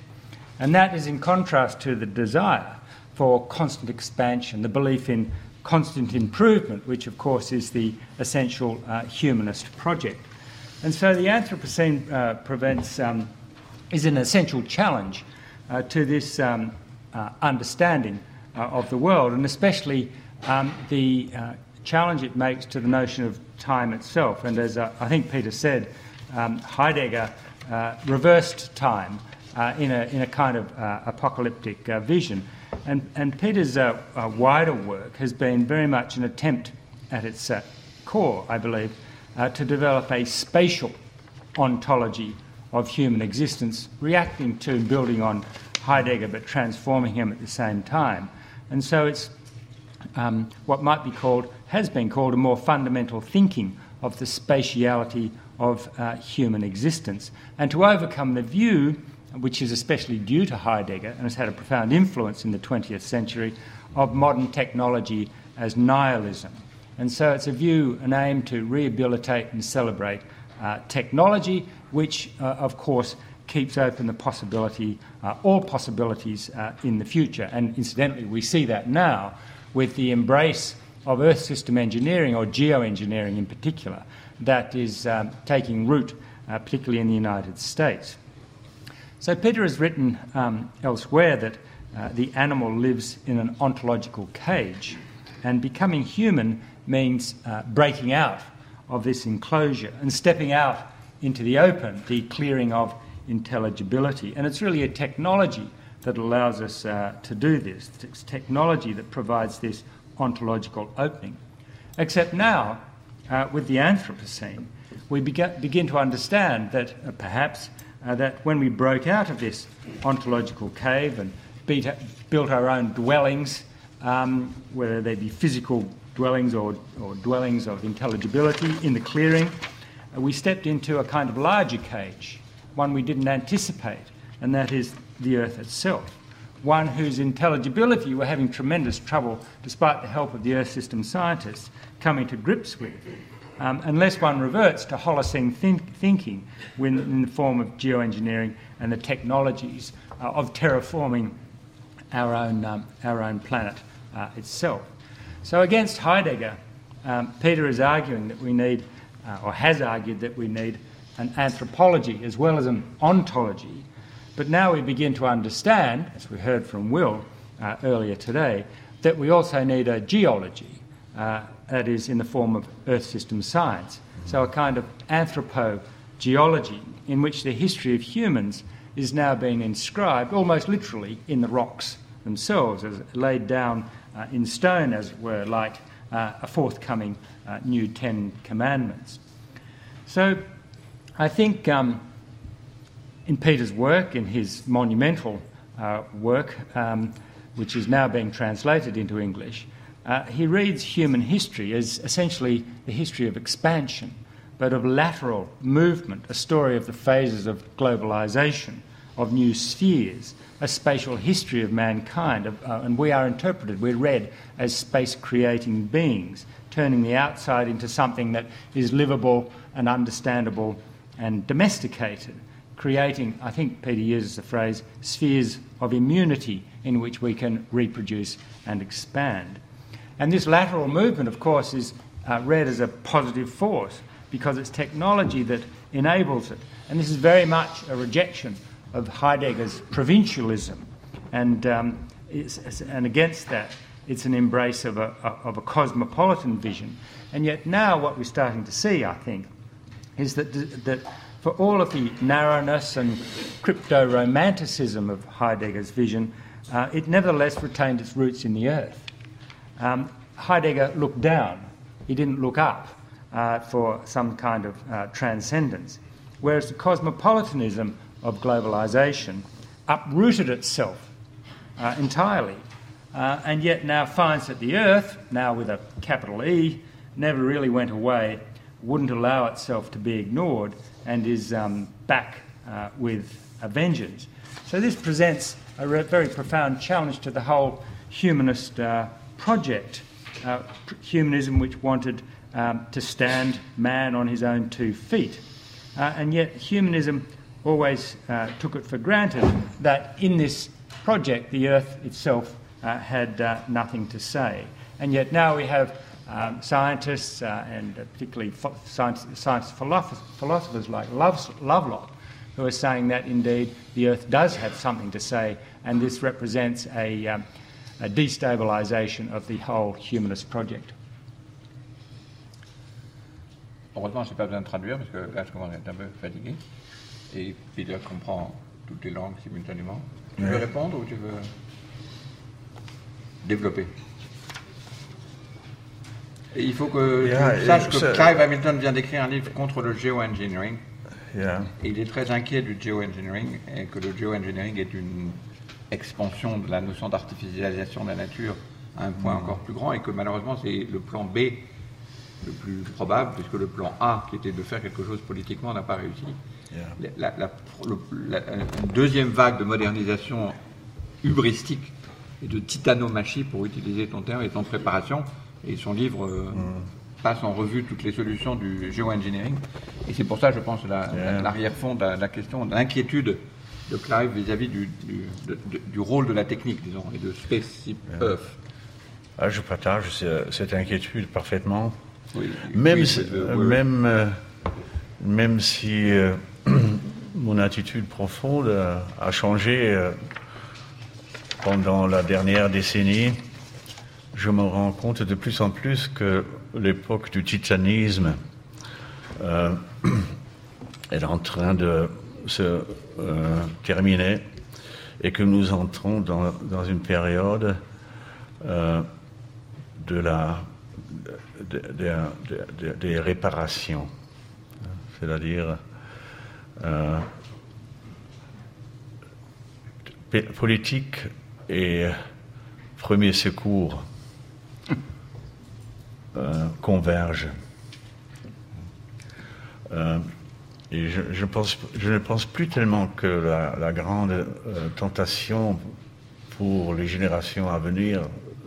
And that is in contrast to the desire for constant expansion, the belief in constant improvement, which of course is the essential uh, humanist project. And so the Anthropocene uh, prevents, um, is an essential challenge uh, to this um, uh, understanding uh, of the world, and especially um, the uh, challenge it makes to the notion of time itself. And as I think Peter said, um, Heidegger reversed time in, a, in a kind of apocalyptic vision. And, and Peter's uh, uh, wider work has been very much an attempt at its uh, core, I believe, uh, to develop a spatial ontology of human existence, reacting to and building on Heidegger but transforming him at the same time. And so it's um, what might be called, has been called, a more fundamental thinking of the spatiality of uh, human existence. And to overcome the view which is especially due to Heidegger and has had a profound influence in the 20th century, of modern technology as nihilism. And so it's a view, an aim to rehabilitate and celebrate uh, technology, which, uh, of course, keeps open the possibility, uh, all possibilities uh, in the future. And incidentally, we see that now with the embrace of Earth system engineering, or geoengineering in particular, that is um, taking root, uh, particularly in the United States. So Peter has written um, elsewhere that uh, the animal lives in an ontological cage, and becoming human means uh, breaking out of this enclosure and stepping out into the open, the clearing of intelligibility. And it's really a technology that allows us uh, to do this. It's technology that provides this ontological opening. Except now, uh, with the Anthropocene, we begin to understand that uh, perhaps uh, that when we broke out of this ontological cave and beat, built our own dwellings, um, whether they be physical dwellings or, or, dwellings of intelligibility in the clearing, uh, we stepped into a kind of larger cage, one we didn't anticipate, and that is the Earth itself. One whose intelligibility we're having tremendous trouble, despite the help of the Earth system scientists, coming to grips with um, unless one reverts to Holocene think- thinking when, in the form of geoengineering and the technologies uh, of terraforming our own, um, our own planet uh, itself. So, against Heidegger, um, Peter is arguing that we need, uh, or has argued that we need, an anthropology as well as an ontology. But now we begin to understand, as we heard from Will uh, earlier today, that we also need a geology, uh, that is in the form of earth system science. So, a kind of anthropogeology in which the history of humans is now being inscribed almost literally in the rocks themselves, as laid down in stone, as it were, like uh, a forthcoming uh, new Ten Commandments. So, I think um, in Peter's work, in his monumental uh, work, um, which is now being translated into English, uh, he reads human history as essentially the history of expansion, but of lateral movement, a story of the phases of globalization, of new spheres, a spatial history of mankind. Of, uh, and we are interpreted, we're read as space creating beings, turning the outside into something that is livable and understandable and domesticated, creating, I think Peter uses the phrase, spheres of immunity in which we can reproduce and expand. And this lateral movement, of course, is uh, read as a positive force because it's technology that enables it. And this is very much a rejection of Heidegger's provincialism. And, um, and against that, it's an embrace of a, of a cosmopolitan vision. And yet, now what we're starting to see, I think, is that, that for all of the narrowness and crypto romanticism of Heidegger's vision, uh, it nevertheless retained its roots in the earth. Um, Heidegger looked down, he didn't look up. uh, for some kind of uh, transcendence. Whereas the cosmopolitanism of globalization uprooted itself uh, entirely uh, and yet now finds that the earth, now with a capital E, never really went away, wouldn't allow itself to be ignored, and is um, back uh, with a vengeance. So this presents a re- very profound challenge to the whole humanist uh, project, uh, humanism which wanted um, to stand man on his own two feet. Uh, and yet humanism always uh, took it for granted that in this project the earth itself uh, had uh, nothing to say. And yet now we have um, scientists uh, and particularly ph- science, science philosoph- philosophers like Love- Lovelock who are saying that indeed the earth does have something to say, and this represents a, um, a destabilisation of the whole humanist project. Heureusement, je n'ai pas besoin de traduire parce que là, je commence à être un peu fatigué. Et Peter comprend toutes les langues simultanément. Tu veux répondre ou tu veux développer? Et il faut que Yeah, tu saches que Clive Hamilton vient d'écrire un livre contre le geoengineering. Yeah. Et il est très inquiet du geoengineering et que le geoengineering est une expansion de la notion d'artificialisation de la nature à un point encore plus grand et que malheureusement c'est le plan B le plus probable puisque le plan A qui était de faire quelque chose politiquement n'a pas réussi. Yeah. La, la- le- la- une deuxième vague de modernisation hubristique et de titanomachie pour utiliser ton terme est en préparation et son livre euh, passe en revue toutes les solutions du geoengineering et c'est pour ça je pense la- la- Yeah. l'arrière-fond de la, question de l'inquiétude de Clive vis-à-vis du, du- de- de- du rôle de la technique disons et de Space Earth. Ah, je partage ce- cette inquiétude parfaitement. Oui, Même, oui, si, même, euh, même si euh, mon attitude profonde euh, a changé euh, pendant la dernière décennie, je me rends compte de plus en plus que l'époque du titanisme euh, est en train de se terminer et que nous entrons dans, une période de la, de- de- de- de- des réparations, c'est-à-dire politique et premier secours euh, convergent. Euh, et je, ne pense plus tellement que la, grande euh, tentation pour les générations à venir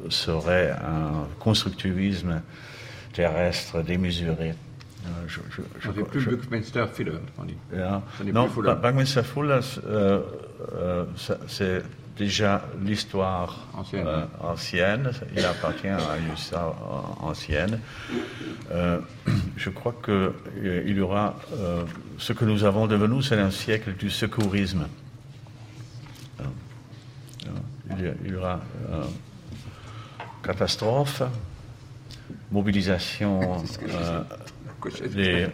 serait un constructivisme terrestre démesuré. Euh, je- je- je- plus Buckminster Fuller, ja. Non, Fuller. Buckminster Fuller, euh, euh, c'est déjà l'histoire Ancienne. euh, ancienne. Il appartient à une histoire ancienne. Je crois que euh, il y aura ce que nous avons devant nous, c'est un siècle du secourisme. Il y, aura catastrophe, mobilisation. Les,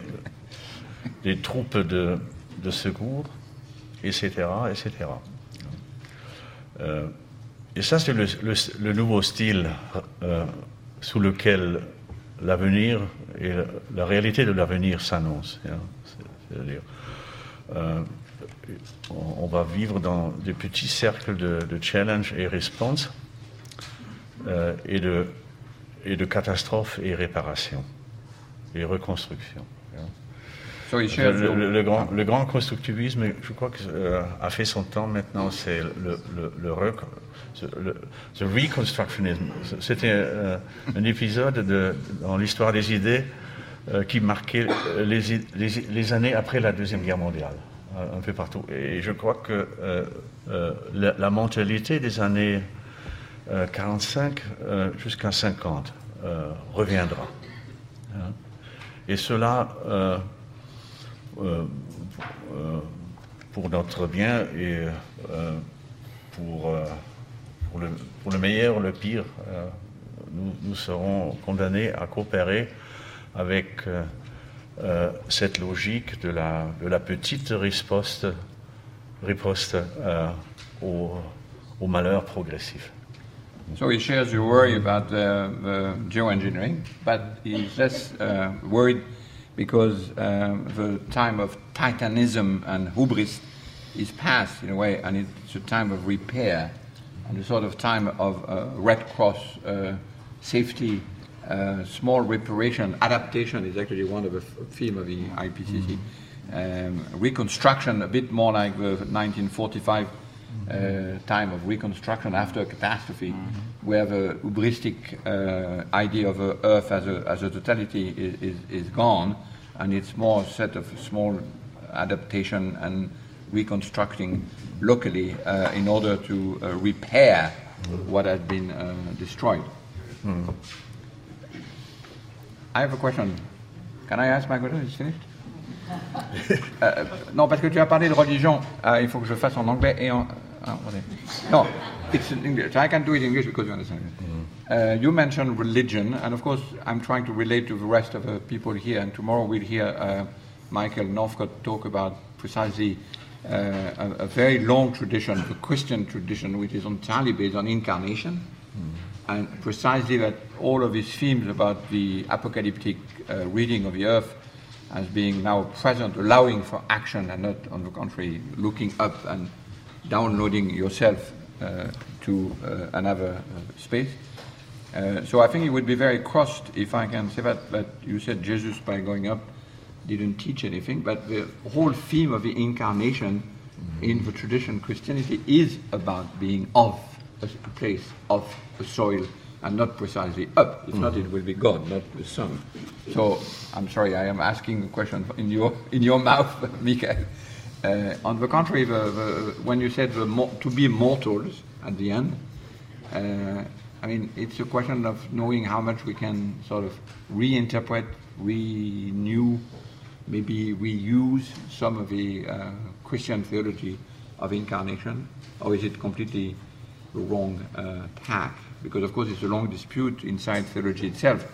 les troupes de, secours, etc., etc. Euh, et ça, c'est le, nouveau style euh, sous lequel l'avenir et la, réalité de l'avenir s'annonce. hein. C'est- C'est-à-dire, euh, on, va vivre dans des petits cercles de, challenge et response euh, et, de, et catastrophes et réparations et reconstruction. So he Le, grand, le grand constructivisme, je crois que euh, a fait son temps maintenant, c'est le, le, le, rec- le- le reconstructionisme. C'était euh, un épisode de, dans l'histoire des idées euh, qui marquait les, les, les années après la Deuxième Guerre mondiale, euh, un peu partout. Et je crois que la, la mentalité des années euh, 45 euh, jusqu'à 50 euh, reviendra. hein. Et cela, euh, euh, pour notre bien et euh, pour, le, meilleur, le pire, nous, serons condamnés à coopérer avec cette logique de la, petite riposte, au malheur progressif. So he shares your worry about uh, the geoengineering, but he's less uh, worried because um, the time of titanism and hubris is past in a way, and it's a time of repair and a sort of time of uh, Red Cross uh, safety, uh, small reparation, adaptation is actually one of the theme of the IPCC. Um, reconstruction, a bit more like the 1945 uh, time of reconstruction after a catastrophe, where the hubristic uh, idea of the Earth as a, as a totality is, is, is gone, and it's more a set of small adaptation and reconstructing locally uh, in order to uh, repair what has been uh, destroyed. I have a question. Can I ask my question? Is finished? Euh, non, parce que tu as parlé de religion. Ah, il faut que je fasse en anglais et en. ah, attendez. non, it's in English. I can do it in English because you understand. Uh, you mentioned religion, and of course, I'm trying to relate to the rest of the people here. And tomorrow we'll hear uh, Michael Northcott talk about precisely uh, a, a very long tradition, the Christian tradition, which is entirely based on incarnation and precisely that all of these themes about the apocalyptic uh, reading of the earth as being now present, allowing for action and not, on the contrary, looking up and downloading yourself uh, to uh, another uh, space. Uh, so I think it would be very crossed if I can say that, that you said Jesus by going up didn't teach anything, but the whole theme of the incarnation in the tradition Christianity is about being of a place, of a soil, and not precisely up. If not, it will be God, not the sun. So I'm sorry, I am asking a question in your in your mouth, Michael. Uh, on the contrary, the, the, when you said to be mortals at the end, uh, I mean, it's a question of knowing how much we can sort of reinterpret, renew, maybe reuse some of the uh, Christian theology of incarnation, or is it completely the wrong uh, tack? Because, of course, it's a long dispute inside theology itself,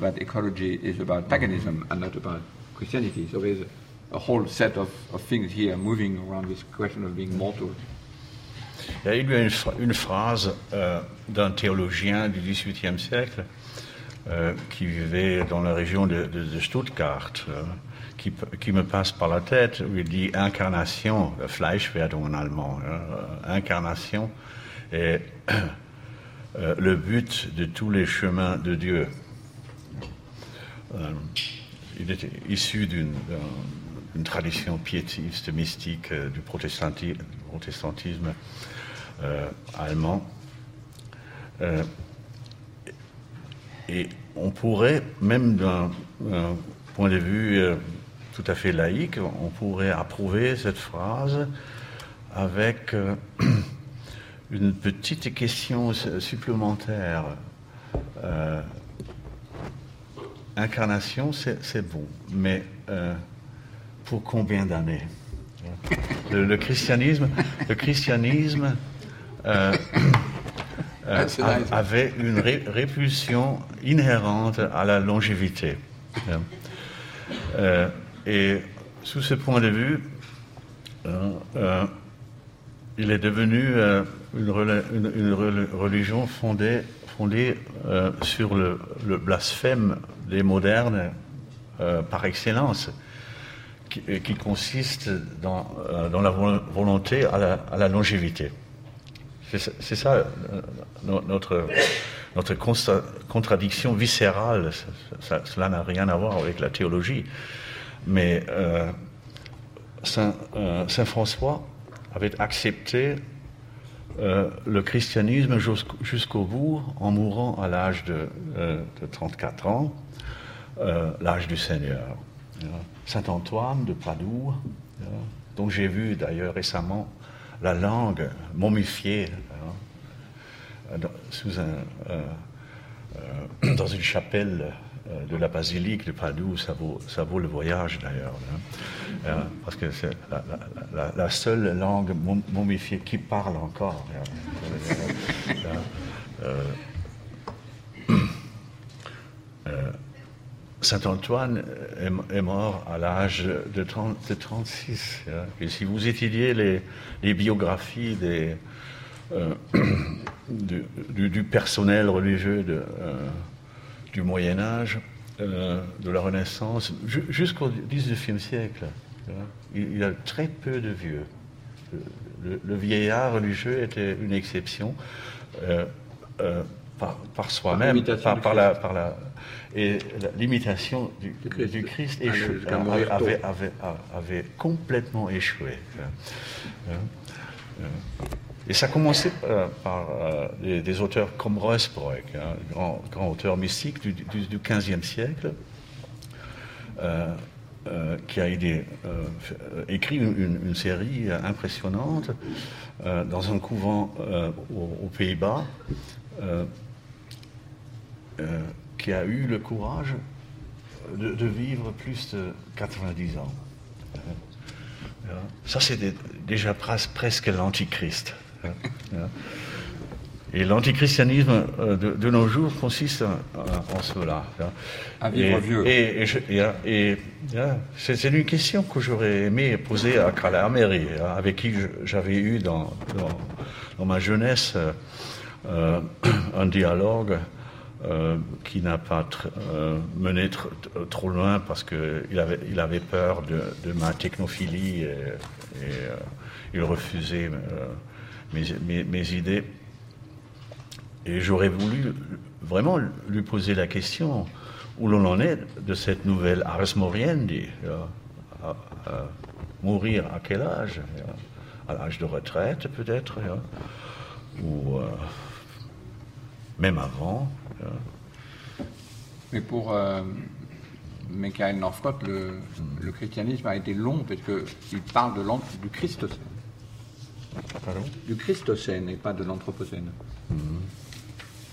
but ecology is about paganism and not about Christianity. So there's a, a whole set of, of things here moving around this question of being mortal. Il y a eu une, une phrase euh, d'un théologien du XVIIIe siècle euh, qui vivait dans la région de, de- de Stuttgart, euh, qui, qui me passe par la tête, où il dit incarnation, Fleischwerdung en allemand, hein, euh, incarnation est euh, le but de tous les chemins de Dieu. Euh, il était issu d'une d'un- d'une tradition piétiste, mystique euh, du protestanti- protestantisme euh, allemand. Et on pourrait, même d'un point de vue tout à fait laïque, on pourrait approuver cette phrase avec une petite question su- supplémentaire. Euh, incarnation, c'est bon, mais euh, pour combien d'années? Le, le christianisme, le christianisme euh, c'est a- nice. avait une ré- répulsion inhérente à la longévité. Hein. Et sous ce point de vue, il est devenu euh, une, religion fondée, fondée euh, sur le, blasphème des modernes euh, par excellence, qui, consiste dans, dans la vo- volonté à la, longévité. C'est ça- notre, notre contradiction viscérale. Cela n'a rien à voir avec la théologie. Mais Saint François avait accepté euh, le christianisme jusqu'au bout en mourant à l'âge de, euh, de 34 ans, euh, l'âge du Seigneur. Saint Antoine de Padoue, euh, dont j'ai vu d'ailleurs récemment la langue momifiée euh, sous euh, euh, dans une chapelle euh, de la basilique de Padoue, ça vaut, ça vaut le voyage d'ailleurs, hein. Euh, parce que c'est la, seule langue mom- momifiée qui parle encore. hein. Euh, euh, Saint Antoine est, mort à l'âge de, 30 de 36. hein. Et si vous étudiez les, biographies euh, du, du- personnel religieux de, euh, du Moyen Âge, euh, de la Renaissance, ju- jusqu'au XIXe siècle. Il, y a très peu de vieux. Le, vieillard religieux était une exception euh, euh, par, par soi-même, par, la, par la- et l'imitation du, Du Christ. du tôt. avait, avait- avait complètement échoué. Hein. Et ça commençait euh, par euh, des, auteurs comme Ruysbroek, hein, grand, grand auteur mystique du, du, du 15e siècle, euh, qui a écrit une, série impressionnante dans un couvent aux, Pays-Bas, qui a eu le courage de, vivre plus de 90 ans. Ça, c'était déjà pres- presque l'antichrist. Et l'antichristianisme euh, de, de nos jours consiste en, en cela. hein. À vivre et, vieux. Et, hein, c'est une question que j'aurais aimé poser à Calameri, hein, avec qui j'avais eu dans, dans, dans ma jeunesse euh, euh, un dialogue euh, qui n'a pas tr- euh, mené tr- tr- trop loin parce qu'il avait, il avait peur de, de ma technophilie et, euh, il refusait euh, mes, mes- mes idées. Et j'aurais voulu vraiment lui poser la question où l'on en est de cette nouvelle Ars Moriendi. euh, à- à mourir à quel âge euh, À l'âge de retraite peut-être euh, Ou euh, même avant euh. Mais pour euh, Michael Northcott, le, le christianisme a été long parce qu'il parle de du Christocène. Pardon Du Christocène et pas de l'Anthropocène.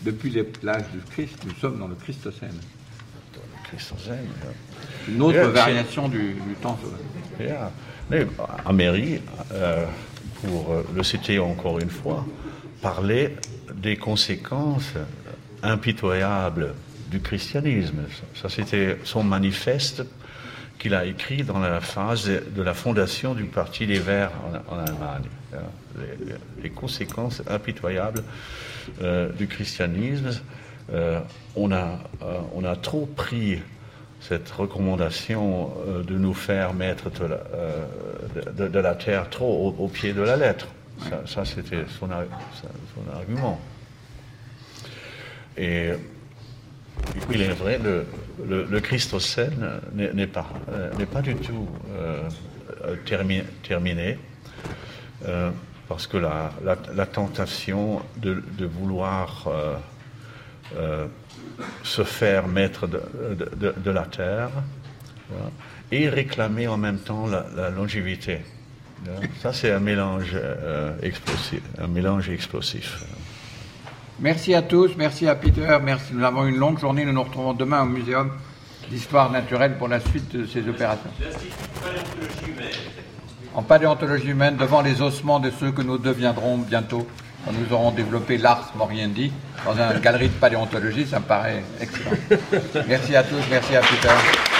Depuis les- l'âge du Christ, nous sommes dans le Christocène. Christosène, euh. Une autre Yeah, c'est- variation du, du temps. Yeah. Mais Améry, euh, pour euh, le citer encore une fois, parlait des conséquences impitoyables du christianisme. Ça, c'était son manifeste qu'il a écrit dans la phase de, de la fondation du Parti des Verts en, en Allemagne. Hein. Les, conséquences impitoyables euh, du christianisme. Euh, on, a, euh, on a trop pris cette recommandation euh, de nous faire mettre de la, euh, de- de- de la terre trop au, au pied de la lettre. Ça, ça, c'était son, argument. Et il est vrai, le, le, le Christocène n'est pas, euh, pas du tout euh, euh, termi- terminé, euh, parce que la, la, tentation de, de vouloir euh, euh, se faire maître de, de- la terre et réclamer en même temps la, longévité. Voilà. Ça, c'est un mélange explosif. Un mélange explosif. Merci à tous, merci à Peter. Nous avons une longue journée, nous nous retrouvons demain au Muséum d'histoire naturelle pour la suite de ces opérations. En paléontologie humaine, devant les ossements de ceux que nous deviendrons bientôt, quand nous aurons développé l'Ars Moriendi dans une galerie de paléontologie, ça me paraît excellent. Merci à tous, merci à Peter.